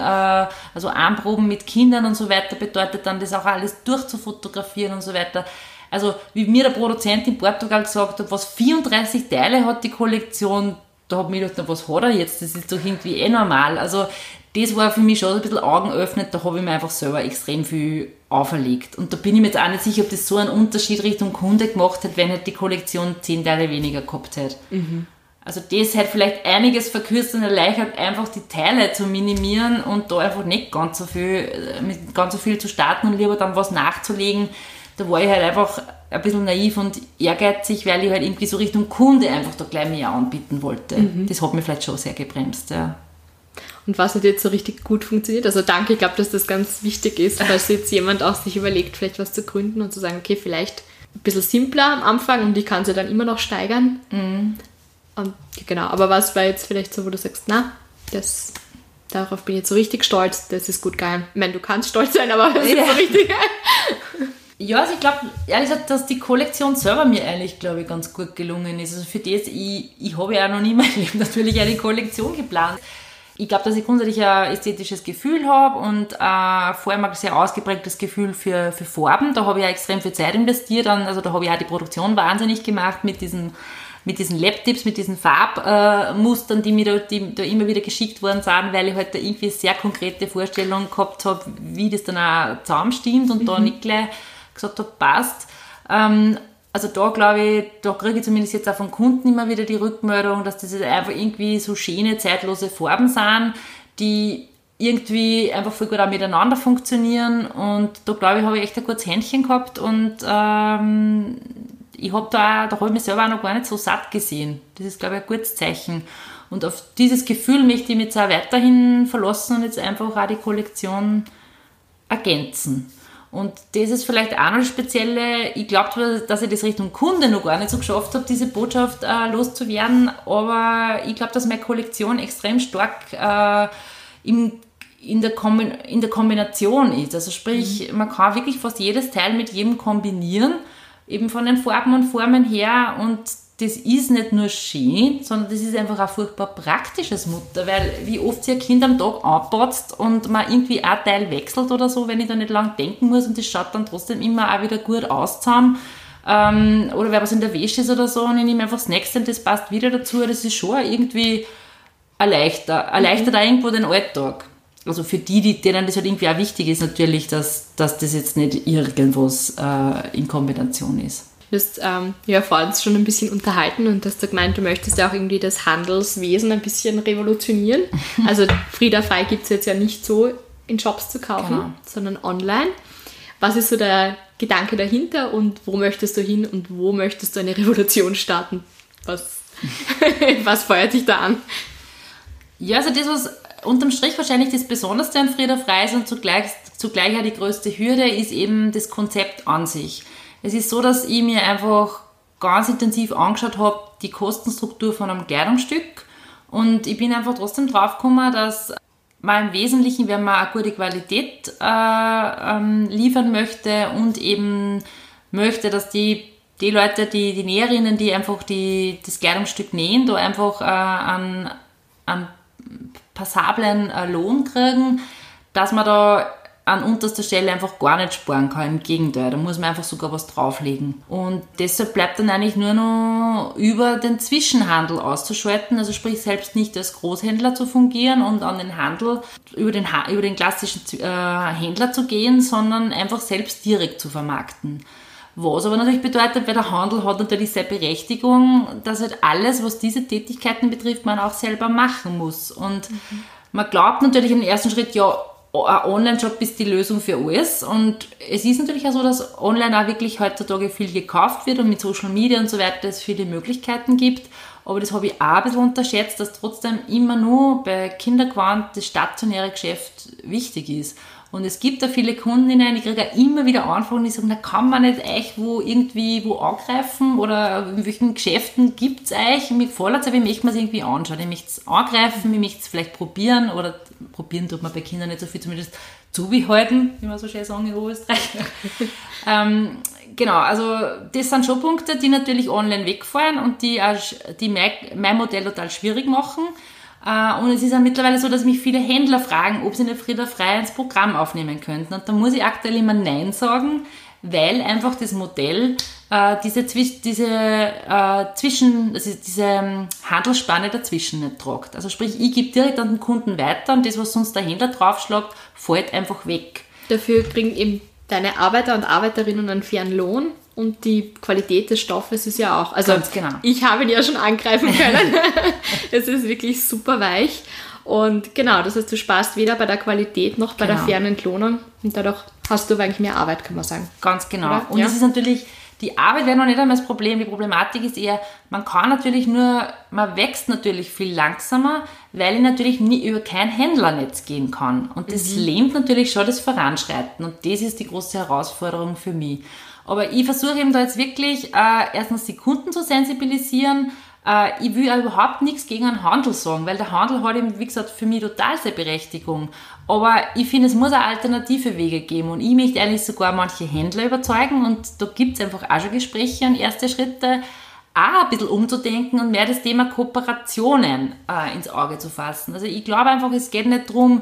also Anproben mit Kindern und so weiter bedeutet, dann das auch alles durchzufotografieren und so weiter. Also wie mir der Produzent in Portugal gesagt hat, was 34 Teile hat die Kollektion, da habe ich mir gedacht, was hat er jetzt? Das ist doch irgendwie eh normal. Also das war für mich schon ein bisschen Augen öffnet, da habe ich mir einfach selber extrem viel auferlegt. Und da bin ich mir jetzt auch nicht sicher, ob das so einen Unterschied Richtung Kunde gemacht hat, wenn halt die Kollektion 10 Teile weniger gehabt hätte. Mhm. Also das hat vielleicht einiges verkürzt und erleichtert, einfach die Teile zu minimieren und da einfach nicht ganz so viel, äh, mit ganz so viel zu starten und lieber dann was nachzulegen, da war ich halt einfach ein bisschen naiv und ehrgeizig, weil ich halt irgendwie so Richtung Kunde einfach da gleich mehr anbieten wollte. Mhm. Das hat mir vielleicht schon sehr gebremst, ja. Und was hat jetzt so richtig gut funktioniert? Also danke, ich glaube, dass das ganz wichtig ist, falls jetzt jemand auch sich überlegt, vielleicht was zu gründen und zu sagen, okay, vielleicht ein bisschen simpler am Anfang und ich kann sie dann immer noch steigern. Mhm. Und, genau, aber was war jetzt vielleicht so, wo du sagst, na, das, darauf bin ich jetzt so richtig stolz, das ist gut geil. Ich meine, du kannst stolz sein, aber das ja. ist so richtig. Ja, also ich glaube, ehrlich gesagt, dass die Kollektion selber mir eigentlich, glaube ich, ganz gut gelungen ist. Also für das, ich, ich habe ja auch noch nie mein Leben natürlich eine Kollektion geplant. Ich glaube, dass ich grundsätzlich ein ästhetisches Gefühl habe und äh, vor allem ein sehr ausgeprägtes Gefühl für, für Farben. Da habe ich ja extrem viel Zeit investiert. Also da habe ich auch die Produktion wahnsinnig gemacht mit diesen mit diesen Laptips, mit diesen Farbmustern, äh, die mir da, die da immer wieder geschickt worden sind, weil ich halt da irgendwie sehr konkrete Vorstellungen gehabt habe, wie das dann auch zusammenstimmt und mhm. da nicht gleich gesagt habe, passt. Ähm, also da glaube ich, da kriege ich zumindest jetzt auch von Kunden immer wieder die Rückmeldung, dass das einfach irgendwie so schöne, zeitlose Farben sind, die irgendwie einfach voll gut auch miteinander funktionieren und da glaube ich, habe ich echt ein gutes Händchen gehabt und ähm, ich habe da, da habe ich mich selber auch noch gar nicht so satt gesehen. Das ist, glaube ich, ein gutes Zeichen. Und auf dieses Gefühl möchte ich mich jetzt auch weiterhin verlassen und jetzt einfach auch die Kollektion ergänzen. Und das ist vielleicht auch noch Spezielle. Ich glaube, dass ich das Richtung Kunde noch gar nicht so geschafft habe, diese Botschaft äh, loszuwerden. Aber ich glaube, dass meine Kollektion extrem stark äh, im, in, der in der Kombination ist. Also sprich, mhm. man kann wirklich fast jedes Teil mit jedem kombinieren, eben von den Farben und Formen her. Und das ist nicht nur schön, sondern das ist einfach ein furchtbar praktisches Mutter, weil wie oft sich ein Kind am Tag anpatzt und man irgendwie ein Teil wechselt oder so, wenn ich da nicht lang denken muss und das schaut dann trotzdem immer auch wieder gut aus zusammen. Ähm, oder wenn was in der Wäsche ist oder so und ich nehme einfach das nächste und das passt wieder dazu, das ist schon irgendwie erleichtert, erleichtert mhm. auch irgendwo den Alltag. Also für die, die, denen das halt irgendwie auch wichtig ist, natürlich, dass, dass das jetzt nicht irgendwas äh, in Kombination ist. Du hast ähm, ja vorhin schon ein bisschen unterhalten und hast da gemeint, du möchtest ja auch irgendwie das Handelswesen ein bisschen revolutionieren. Also Frieda Frei gibt es jetzt ja nicht so in Shops zu kaufen, genau. sondern online. Was ist so der Gedanke dahinter und wo möchtest du hin und wo möchtest du eine Revolution starten? Was, was feuert dich da an? Ja, also das, was unterm Strich wahrscheinlich das Besonderste an Frieda Frei ist und zugleich, zugleich auch die größte Hürde, ist eben das Konzept an sich. Es ist so, dass ich mir einfach ganz intensiv angeschaut habe, die Kostenstruktur von einem Kleidungsstück. Und ich bin einfach trotzdem draufgekommen, dass man im Wesentlichen, wenn man eine gute Qualität äh, ähm, liefern möchte und eben möchte, dass die, die Leute, die, die Näherinnen, die einfach die, das Kleidungsstück nähen, da einfach äh, einen, einen passablen äh, Lohn kriegen, dass man da an unterster Stelle einfach gar nicht sparen kann. Im Gegenteil, da muss man einfach sogar was drauflegen. Und deshalb bleibt dann eigentlich nur noch über den Zwischenhandel auszuschalten, also sprich selbst nicht als Großhändler zu fungieren und an den Handel über den, über den klassischen äh, Händler zu gehen, sondern einfach selbst direkt zu vermarkten. Was aber natürlich bedeutet, weil der Handel hat natürlich seine Berechtigung, dass halt alles, was diese Tätigkeiten betrifft, man auch selber machen muss. Und mhm. man glaubt natürlich im ersten Schritt, ja, ein Online-Shop ist die Lösung für alles. Und es ist natürlich auch so, dass online auch wirklich heutzutage viel gekauft wird und mit Social Media und so weiter es viele Möglichkeiten gibt. Aber das habe ich auch ein bisschen unterschätzt, dass trotzdem immer nur bei Kinderquant das stationäre Geschäft wichtig ist. Und es gibt da viele Kundinnen, ich kriege immer wieder Anfragen, die sagen, da kann man nicht euch wo irgendwie wo angreifen oder in welchen Geschäften gibt es euch? Gefällt es, aber ich möchte mir es irgendwie anschauen. Ich möchte es angreifen, ich möchte es vielleicht probieren oder probieren tut man bei Kindern nicht so viel, zumindest zubehalten, wie man so schön sagen in Österreich. ähm, genau, also das sind schon Punkte, die natürlich online wegfallen und die, auch, die mein, mein Modell total schwierig machen. Äh, und es ist ja mittlerweile so, dass mich viele Händler fragen, ob sie eine Frieda Frei ins Programm aufnehmen könnten. Und da muss ich aktuell immer Nein sagen, weil einfach das Modell äh, diese, diese äh, Zwischen, also diese ähm, Handelsspanne dazwischen nicht tragt. Also sprich, ich gebe direkt an den Kunden weiter und das, was sonst der Händler draufschlägt, fällt einfach weg. Dafür kriegen eben deine Arbeiter und Arbeiterinnen einen fairen Lohn und die Qualität des Stoffes ist ja auch. Also genau. ich habe ihn ja schon angreifen können. es ist wirklich super weich. Und genau, das heißt, du sparst weder bei der Qualität noch bei genau. der fairen Entlohnung und dadurch hast du eigentlich mehr Arbeit, kann man sagen. Ganz genau. Oder? Und es ist natürlich, die Arbeit wäre noch nicht einmal das Problem. Die Problematik ist eher, man kann natürlich nur, man wächst natürlich viel langsamer, weil ich natürlich nie über kein Händlernetz gehen kann. Und das mhm. lähmt natürlich schon das Voranschreiten. Und das ist die große Herausforderung für mich. Aber ich versuche eben da jetzt wirklich äh, erstens die Kunden zu sensibilisieren. Äh, ich will ja überhaupt nichts gegen einen Handel sagen, weil der Handel hat eben, wie gesagt, für mich total seine Berechtigung. Aber ich finde, es muss eine alternative Wege geben und ich möchte eigentlich sogar manche Händler überzeugen und da gibt es einfach auch schon Gespräche und erste Schritte, auch ein bisschen umzudenken und mehr das Thema Kooperationen äh, ins Auge zu fassen. Also ich glaube einfach, es geht nicht darum,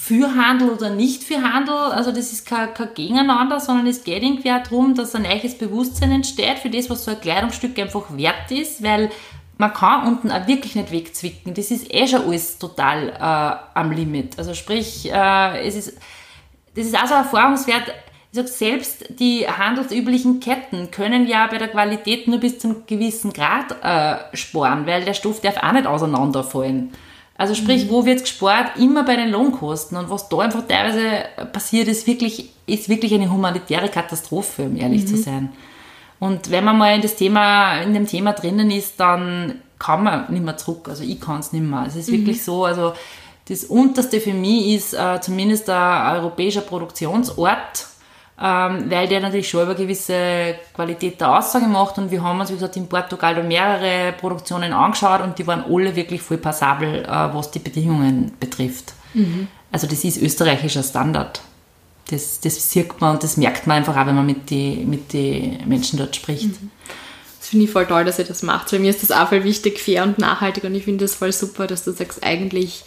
für Handel oder nicht für Handel. Also das ist kein, kein Gegeneinander, sondern es geht irgendwie auch darum, dass ein neues Bewusstsein entsteht für das, was so ein Kleidungsstück einfach wert ist, weil man kann unten auch wirklich nicht wegzwicken. Das ist eh schon alles total äh, am Limit. Also sprich, äh, es ist, das ist auch so ein Erfahrungswert, ich sage, selbst die handelsüblichen Ketten können ja bei der Qualität nur bis zum gewissen Grad äh, sparen, weil der Stoff darf auch nicht auseinanderfallen. Also sprich, mhm. wo wird gespart? Immer bei den Lohnkosten. Und was da einfach teilweise passiert, ist wirklich, ist wirklich eine humanitäre Katastrophe, um ehrlich mhm. zu sein. Und wenn man mal in das Thema, in dem Thema drinnen ist, dann kann man nicht mehr zurück. Also ich kann es nicht mehr. Es ist mhm. wirklich so, also das unterste für mich ist äh, zumindest ein europäischer Produktionsort ähm, weil der natürlich schon über gewisse Qualität der Aussage macht und wir haben uns, wie gesagt, in Portugal mehrere Produktionen angeschaut und die waren alle wirklich voll passabel, äh, was die Bedingungen betrifft. Mhm. Also das ist österreichischer Standard. Das, das sieht man und das merkt man einfach auch, wenn man mit den mit die Menschen dort spricht. Mhm. Das finde ich voll toll, dass ihr das macht. Bei mir ist das auch voll wichtig, fair und nachhaltig und ich finde das voll super, dass du sagst, eigentlich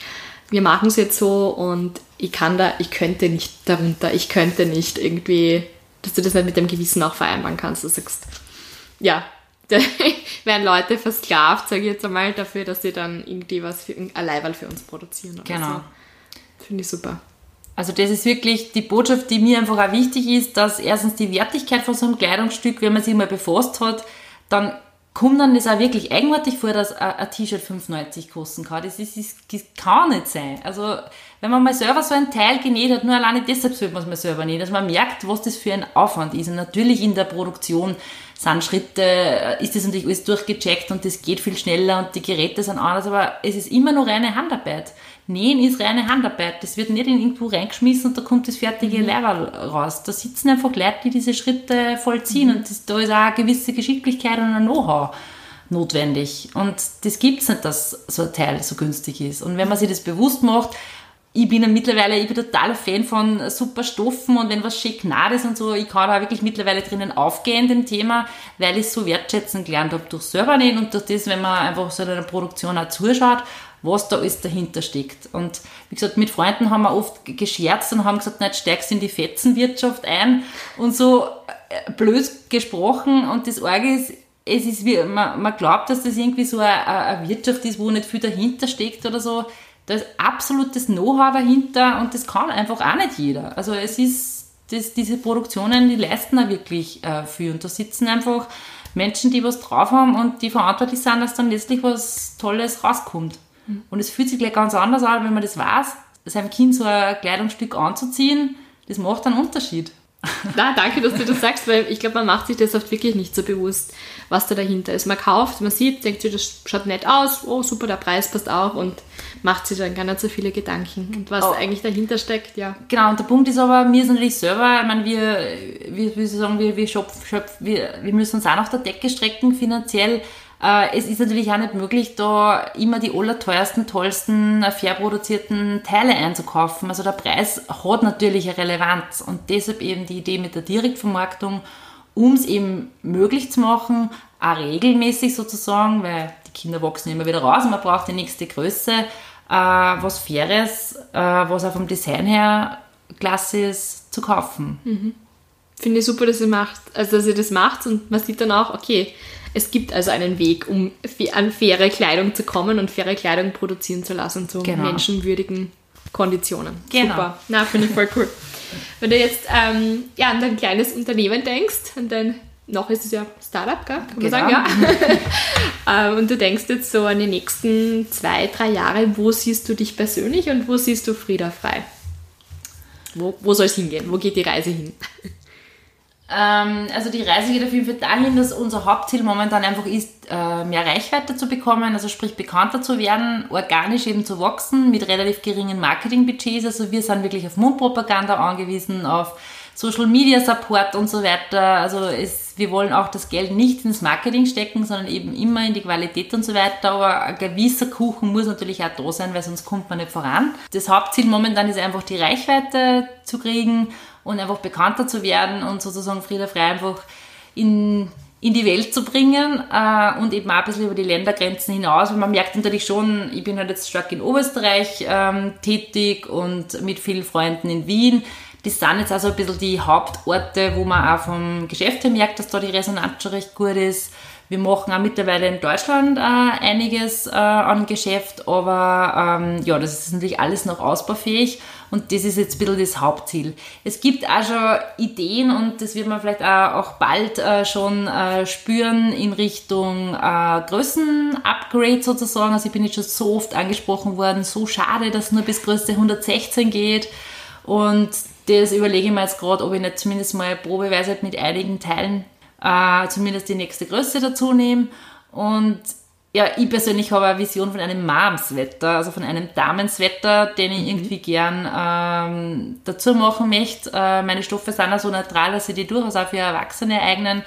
wir machen es jetzt so und ich kann da, ich könnte nicht darunter, ich könnte nicht irgendwie, dass du das nicht mit dem Gewissen auch vereinbaren kannst. Du sagst, ja, werden Leute versklavt, sage ich jetzt einmal, dafür, dass sie dann irgendwie was für ein Leihwahl für uns produzieren. genau. So. Finde ich super. Also das ist wirklich die Botschaft, die mir einfach auch wichtig ist, dass erstens die Wertigkeit von so einem Kleidungsstück, wenn man sich mal befasst hat, dann kommt dann das auch wirklich eigenartig vor, dass ein T-Shirt 5,90 kosten kann. Das, ist, das, kann nicht sein. Also, wenn man mal selber so ein Teil genäht hat, nur alleine deshalb sollte man es mal selber nähen, dass man merkt, was das für ein Aufwand ist. Und natürlich in der Produktion sind Schritte, äh, ist das natürlich alles durchgecheckt und das geht viel schneller und die Geräte sind anders, aber es ist immer noch reine Handarbeit. Nähen ist reine Handarbeit. Das wird nicht in irgendwo reingeschmissen und da kommt das fertige mhm. Leiberl raus. Da sitzen einfach Leute, die diese Schritte vollziehen mhm. und das, da ist auch eine gewisse Geschicklichkeit und ein Know-how notwendig. Und das gibt es nicht, dass so ein Teil so günstig ist. Und wenn man sich das bewusst macht, ich bin ja mittlerweile, ich bin totaler Fan von super Stoffen und wenn was schön gnad ist und so, ich kann da wirklich mittlerweile drinnen aufgehen, dem Thema, weil ich es so wertschätzen gelernt habe durch selber und durch das, wenn man einfach so einer Produktion auch zuschaut was da alles dahinter steckt. Und wie gesagt, mit Freunden haben wir oft gescherzt und haben gesagt, nicht steigst in die Fetzenwirtschaft ein und so äh, blöd gesprochen. Und das Orge ist, es ist wie, man, man glaubt, dass das irgendwie so eine, eine Wirtschaft ist, wo nicht viel dahinter steckt oder so. Da ist absolutes Know-how dahinter und das kann einfach auch nicht jeder. Also es ist, das, diese Produktionen, die leisten auch wirklich äh, viel. Und da sitzen einfach Menschen, die was drauf haben und die verantwortlich sind, dass dann letztlich was Tolles rauskommt. Und es fühlt sich gleich ganz anders an, wenn man das weiß, seinem Kind so ein Kleidungsstück anzuziehen, das macht einen Unterschied. Na, danke, dass du das sagst, weil ich glaube, man macht sich das oft wirklich nicht so bewusst, was da dahinter ist. Man kauft, man sieht, denkt sich, das schaut nett aus, oh super, der Preis passt auch und macht sich dann gar nicht so viele Gedanken. Und was oh. eigentlich dahinter steckt, ja. Genau, und der Punkt ist aber, wir sind natürlich selber, ich meine, wir, wir, wie sagen, wir, wir, schöpf, schöpf, wir, wir müssen uns auch nach der Decke strecken finanziell äh, es ist natürlich auch nicht möglich, da immer die allerteuersten, tollsten, fair produzierten Teile einzukaufen. Also der Preis hat natürlich eine Relevanz und deshalb eben die Idee mit der Direktvermarktung, um es eben möglich zu machen, auch regelmäßig sozusagen, weil die Kinder wachsen immer wieder raus, man braucht die nächste Größe, äh, was Faires, äh, was auch vom Design her klasse ist, zu kaufen. Mhm. Finde ich super, dass ihr macht, also dass ihr das macht und man sieht dann auch, okay, es gibt also einen Weg, um an faire Kleidung zu kommen und faire Kleidung produzieren zu lassen zu genau. menschenwürdigen Konditionen. Genau. Super. Na, finde ich voll cool. Wenn du jetzt ähm, ja, an dein kleines Unternehmen denkst, an dein, noch ist es ja Startup, gell? kann man genau. sagen, ja. ähm, und du denkst jetzt so an die nächsten zwei, drei Jahre, wo siehst du dich persönlich und wo siehst du Frieda frei? Wo, wo soll es hingehen? Wo geht die Reise hin? Ähm, also die Reise geht auf jeden Fall dahin, dass unser Hauptziel momentan einfach ist, äh, mehr Reichweite zu bekommen, also sprich bekannter zu werden, organisch eben zu wachsen mit relativ geringen Marketingbudgets. Also wir sind wirklich auf Mundpropaganda angewiesen, auf Social Media Support und so weiter. Also es, wir wollen auch das Geld nicht ins Marketing stecken, sondern eben immer in die Qualität und so weiter. Aber ein gewisser Kuchen muss natürlich auch da sein, weil sonst kommt man nicht voran. Das Hauptziel momentan ist einfach die Reichweite zu kriegen und einfach bekannter zu werden und sozusagen Frieda Frei einfach in, in die Welt zu bringen äh, und eben auch ein bisschen über die Ländergrenzen hinaus, weil man merkt natürlich schon, ich bin halt jetzt stark in Oberösterreich ähm, tätig und mit vielen Freunden in Wien, Das sind jetzt also ein bisschen die Hauptorte, wo man auch vom Geschäft her merkt, dass da die Resonanz schon recht gut ist. Wir machen auch mittlerweile in Deutschland äh, einiges äh, an Geschäft, aber ähm, ja, das ist natürlich alles noch ausbaufähig und das ist jetzt ein bisschen das Hauptziel. Es gibt auch schon Ideen und das wird man vielleicht auch, bald äh, schon äh, spüren in Richtung äh, Größenupgrade sozusagen. Also ich bin jetzt schon so oft angesprochen worden, so schade, dass nur bis Größe 116 geht und das überlege ich mir jetzt gerade, ob ich nicht zumindest mal probeweise mit einigen Teilen zumindest die nächste Größe dazu nehme. Und ja, ich persönlich habe eine Vision von einem Mom-Sweater, also von einem Damenswetter, den ich mhm. irgendwie gern ähm, dazu machen möchte. Äh, meine Stoffe sind auch so neutral, dass sie die durchaus auch für Erwachsene eignen.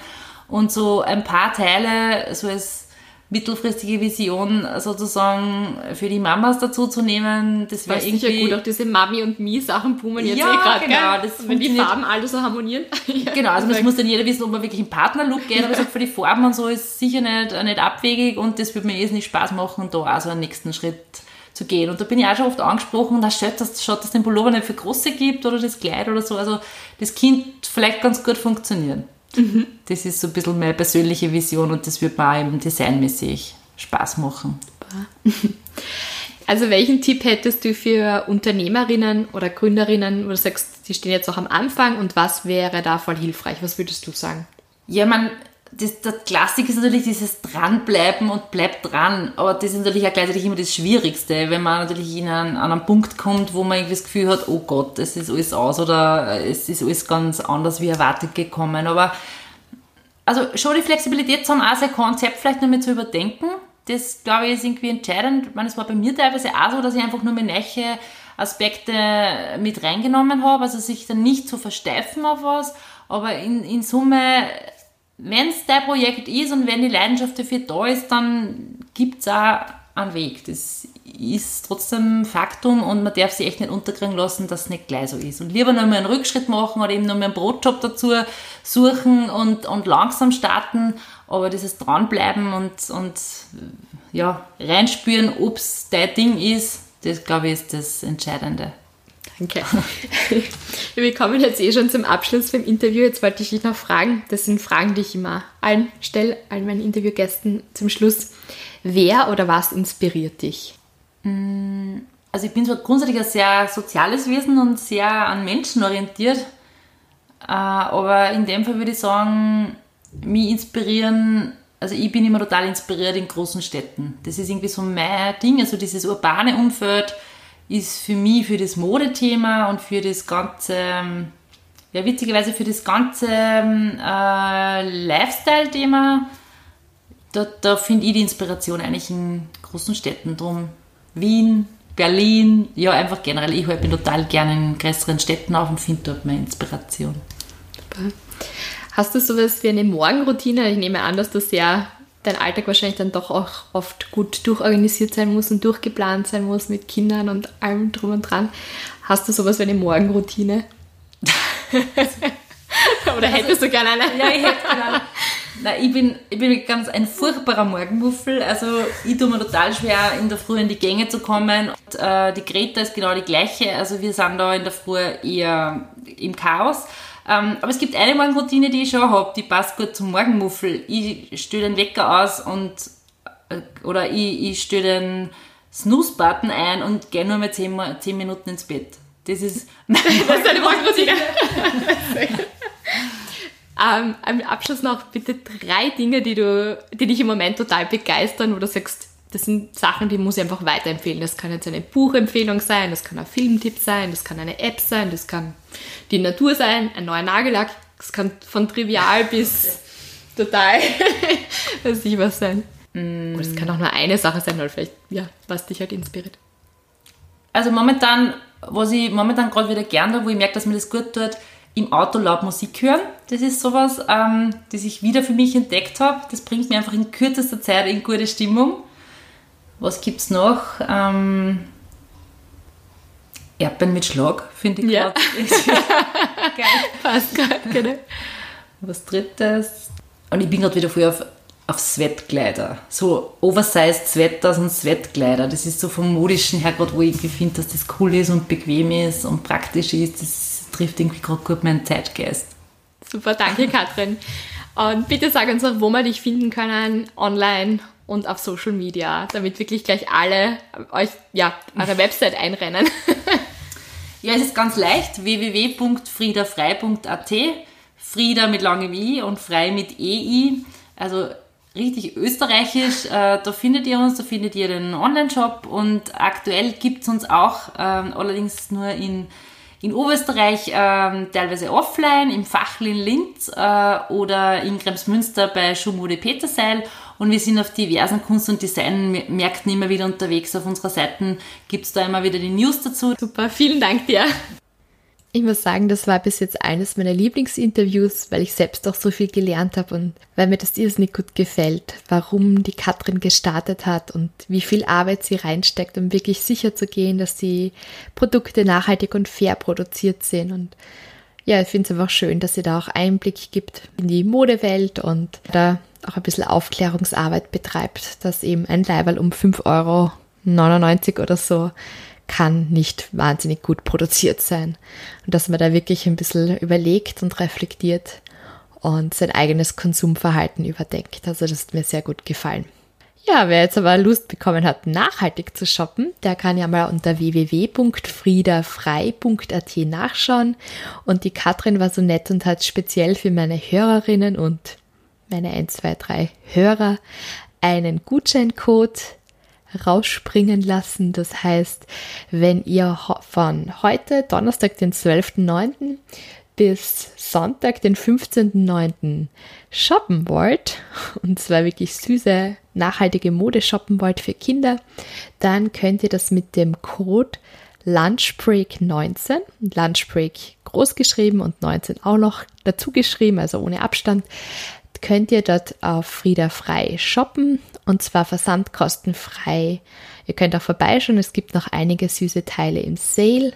Und so ein paar Teile, so als mittelfristige Vision sozusagen für die Mamas dazu zu nehmen. Das wäre irgendwie gut, auch diese Mami und Me Sachen boomen jetzt ja, eh gerade, genau, das wenn die Farben alle so harmonieren. ja, genau, also das muss dann jeder wissen, ob man wirklich einen Partnerlook geht, aber sage, für die Farben und so ist sicher nicht, nicht abwegig und das würde mir eh nicht Spaß machen, da also einen nächsten Schritt zu gehen. Und da bin ich auch schon oft angesprochen, da schaut, dass, schaut, dass es den Pullover nicht für Große gibt oder das Kleid oder so. Also das Kind vielleicht ganz gut funktionieren. Mhm. Das ist so ein bisschen meine persönliche Vision und das wird mir auch eben designmäßig Spaß machen. Also welchen Tipp hättest du für Unternehmerinnen oder Gründerinnen, wo du sagst, die stehen jetzt auch am Anfang und was wäre da voll hilfreich? Was würdest du sagen? Ja, man, das, der Klassik ist natürlich dieses Dranbleiben und bleibt dran. Aber das ist natürlich auch gleichzeitig immer das Schwierigste, wenn man natürlich in einen, an einen Punkt kommt, wo man irgendwie das Gefühl hat, oh Gott, es ist alles aus oder es ist alles ganz anders wie erwartet gekommen. Aber also schon die Flexibilität zu haben, auch sein Konzept vielleicht noch mal zu überdenken. Das, glaube ich, ist irgendwie entscheidend. Ich meine, es war bei mir teilweise auch so, dass ich einfach nur mehr neue Aspekte mit reingenommen habe, also sich dann nicht zu versteifen auf was, aber in, in Summe wenn es dein Projekt ist und wenn die Leidenschaft dafür da ist, dann gibt es auch einen Weg. Das ist trotzdem Faktum und man darf sich echt nicht unterkriegen lassen, dass es nicht gleich so ist. Und lieber noch mal einen Rückschritt machen oder eben noch mal einen Brotjob dazu suchen und, und langsam starten, aber dieses Dranbleiben und, und ja, reinspüren, ob es dein Ding ist, das glaube ich ist das Entscheidende. Danke. Wir kommen jetzt eh schon zum Abschluss vom Interview. Jetzt wollte ich dich noch fragen. Das sind Fragen, die ich immer allen stelle, allen meinen Interviewgästen zum Schluss. Wer oder was inspiriert dich? Mm, also ich bin so grundsätzlich ein sehr soziales Wesen und sehr an Menschen orientiert. Äh, aber in dem Fall würde ich sagen, mich inspirieren, also ich bin immer total inspiriert in großen Städten. Das ist irgendwie so mein Ding, also dieses urbane Umfeld, ist für mich für das Modethema und für das ganze, ähm, ja witzigerweise für das ganze ähm, äh, Lifestyle-Thema, da, da finde ich die Inspiration eigentlich in großen Städten drum. Wien, Berlin, ja einfach generell. Ich bin total gerne in größeren Städten auf und finde dort meine Inspiration. Super. Hast du sowas wie eine Morgenroutine? Ich nehme an, dass du sehr dein Alltag wahrscheinlich dann doch auch oft gut durchorganisiert sein muss und durchgeplant sein muss mit Kindern und allem drum und dran. Hast du sowas wie eine Morgenroutine? Oder hättest du gerne eine? Ja, ich hätte gerne. Nein, ich bin, ich bin ganz ein furchtbarer Morgenmuffel. Also ich tue mir total schwer, in der Früh in die Gänge zu kommen. Und, äh, die Greta ist genau die gleiche. Also wir sind da in der Früh eher im Chaos. Ähm, aber es gibt eine Morgenroutine, die ich schon habe, die passt gut zum Morgenmuffel. Ich stelle den Wecker aus und äh, oder ich, ich stelle den Snooze-Button ein und gehe nur mal 10, 10 Minuten ins Bett. Das ist meine das ist eine Morgenroutine. ähm, am Abschluss noch bitte drei Dinge, die, du, die dich im Moment total begeistern, wo du sagst, das sind Sachen, die muss ich einfach weiterempfehlen. Das kann jetzt eine Buchempfehlung sein, das kann ein Filmtipp sein, das kann eine App sein, das kann die Natur sein, ein neuer Nagellack. Das kann von trivial bis total, weiß ich was sein. Mm. Oder es kann auch nur eine Sache sein, oder vielleicht, ja, was dich halt inspiriert. Also momentan, was ich momentan gerade wieder gerne, wo ich merke, dass mir das gut tut, im Auto laut Musik hören. Das ist sowas, ähm, das ich wieder für mich entdeckt habe. Das bringt mir einfach in kürzester Zeit in gute Stimmung. Was gibt es noch? Ähm, Erdbeeren mit Schlag, finde ich ja. geil. Passt geil, genau. Was drittes? Und ich bin gerade wieder voll auf, auf Sweatkleider. So oversized Sweaters und Sweatkleider. Das ist so vom modischen her gerade, wo ich finde, dass das cool ist und bequem ist und praktisch ist. Das trifft irgendwie gerade gut meinen Zeitgeist. Super, danke Katrin. Und bitte sag uns auch, wo wir dich finden können, online und auf Social Media, damit wirklich gleich alle euch, ja, eure Website einrennen. ja, es ist ganz leicht, www.friedafrei.at, Frieda mit langem I und frei mit EI, also richtig österreichisch. Äh, da findet ihr uns, da findet ihr den Online-Shop und aktuell gibt es uns auch, ähm, allerdings nur in in Oberösterreich ähm, teilweise offline, im Fachl in Linz äh, oder in Kremsmünster bei Schumode Peterseil. Und wir sind auf diversen Kunst- und Designmärkten immer wieder unterwegs. Auf unserer Seite gibt es da immer wieder die News dazu. Super, vielen Dank dir. Ich muss sagen, das war bis jetzt eines meiner Lieblingsinterviews, weil ich selbst auch so viel gelernt habe und weil mir das irrsinnig gut gefällt, warum die Katrin gestartet hat und wie viel Arbeit sie reinsteckt, um wirklich sicher zu gehen, dass die Produkte nachhaltig und fair produziert sind. Und ja, ich finde es einfach schön, dass sie da auch Einblick gibt in die Modewelt und da auch ein bisschen Aufklärungsarbeit betreibt, dass eben ein Leiberl um 5,99 Euro oder so kann nicht wahnsinnig gut produziert sein. Und dass man da wirklich ein bisschen überlegt und reflektiert und sein eigenes Konsumverhalten überdenkt. Also das hat mir sehr gut gefallen. Ja, wer jetzt aber Lust bekommen hat, nachhaltig zu shoppen, der kann ja mal unter www.friedafrei.at nachschauen. Und die Katrin war so nett und hat speziell für meine Hörerinnen und meine 1, 2, 3 Hörer einen Gutscheincode rausspringen lassen. Das heißt, wenn ihr von heute, Donnerstag, den 12.09. bis Sonntag, den 15.09. shoppen wollt, und zwar wirklich süße, nachhaltige Mode shoppen wollt für Kinder, dann könnt ihr das mit dem Code Lunchbreak 19, Lunchbreak groß geschrieben und 19 auch noch dazu geschrieben, also ohne Abstand, könnt ihr dort auf Frieda frei shoppen und zwar versandkostenfrei. Ihr könnt auch vorbeischauen, es gibt noch einige süße Teile im Sale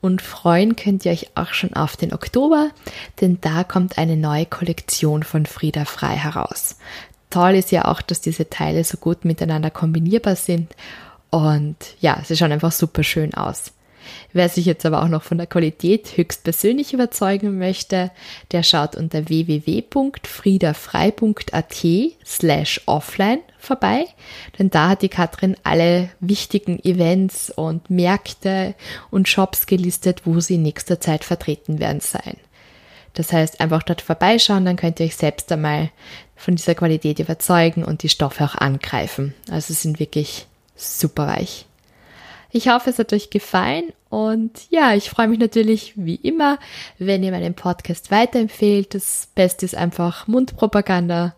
und freuen könnt ihr euch auch schon auf den Oktober, denn da kommt eine neue Kollektion von Frieda frei heraus. Toll ist ja auch, dass diese Teile so gut miteinander kombinierbar sind und ja, sie schauen einfach super schön aus. Wer sich jetzt aber auch noch von der Qualität höchstpersönlich überzeugen möchte, der schaut unter www.friedafrei.at slash offline vorbei, denn da hat die Katrin alle wichtigen Events und Märkte und Shops gelistet, wo sie in nächster Zeit vertreten werden sein. Das heißt, einfach dort vorbeischauen, dann könnt ihr euch selbst einmal von dieser Qualität überzeugen und die Stoffe auch angreifen. Also sind wirklich super weich. Ich hoffe, es hat euch gefallen und ja, ich freue mich natürlich wie immer, wenn ihr meinen Podcast weiterempfehlt. Das Beste ist einfach Mundpropaganda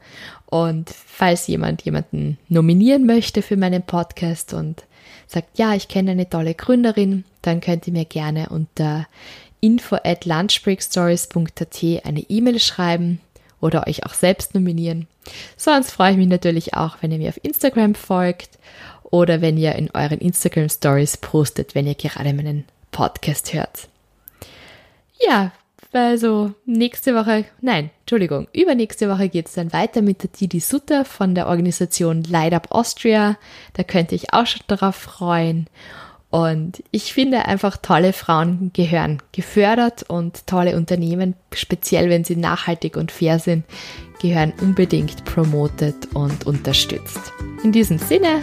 und falls jemand jemanden nominieren möchte für meinen Podcast und sagt, ja, ich kenne eine tolle Gründerin, dann könnt ihr mir gerne unter info at lunchbreakstories.at eine E-Mail schreiben oder euch auch selbst nominieren. Sonst freue ich mich natürlich auch, wenn ihr mir auf Instagram folgt oder wenn ihr in euren Instagram Stories postet, wenn ihr gerade meinen Podcast hört. Ja, also nächste Woche, nein, Entschuldigung, übernächste Woche geht es dann weiter mit der Didi Sutter von der Organisation Light Up Austria. Da könnte ich auch schon darauf freuen. Und ich finde einfach, tolle Frauen gehören gefördert und tolle Unternehmen, speziell wenn sie nachhaltig und fair sind, gehören unbedingt promotet und unterstützt. In diesem Sinne,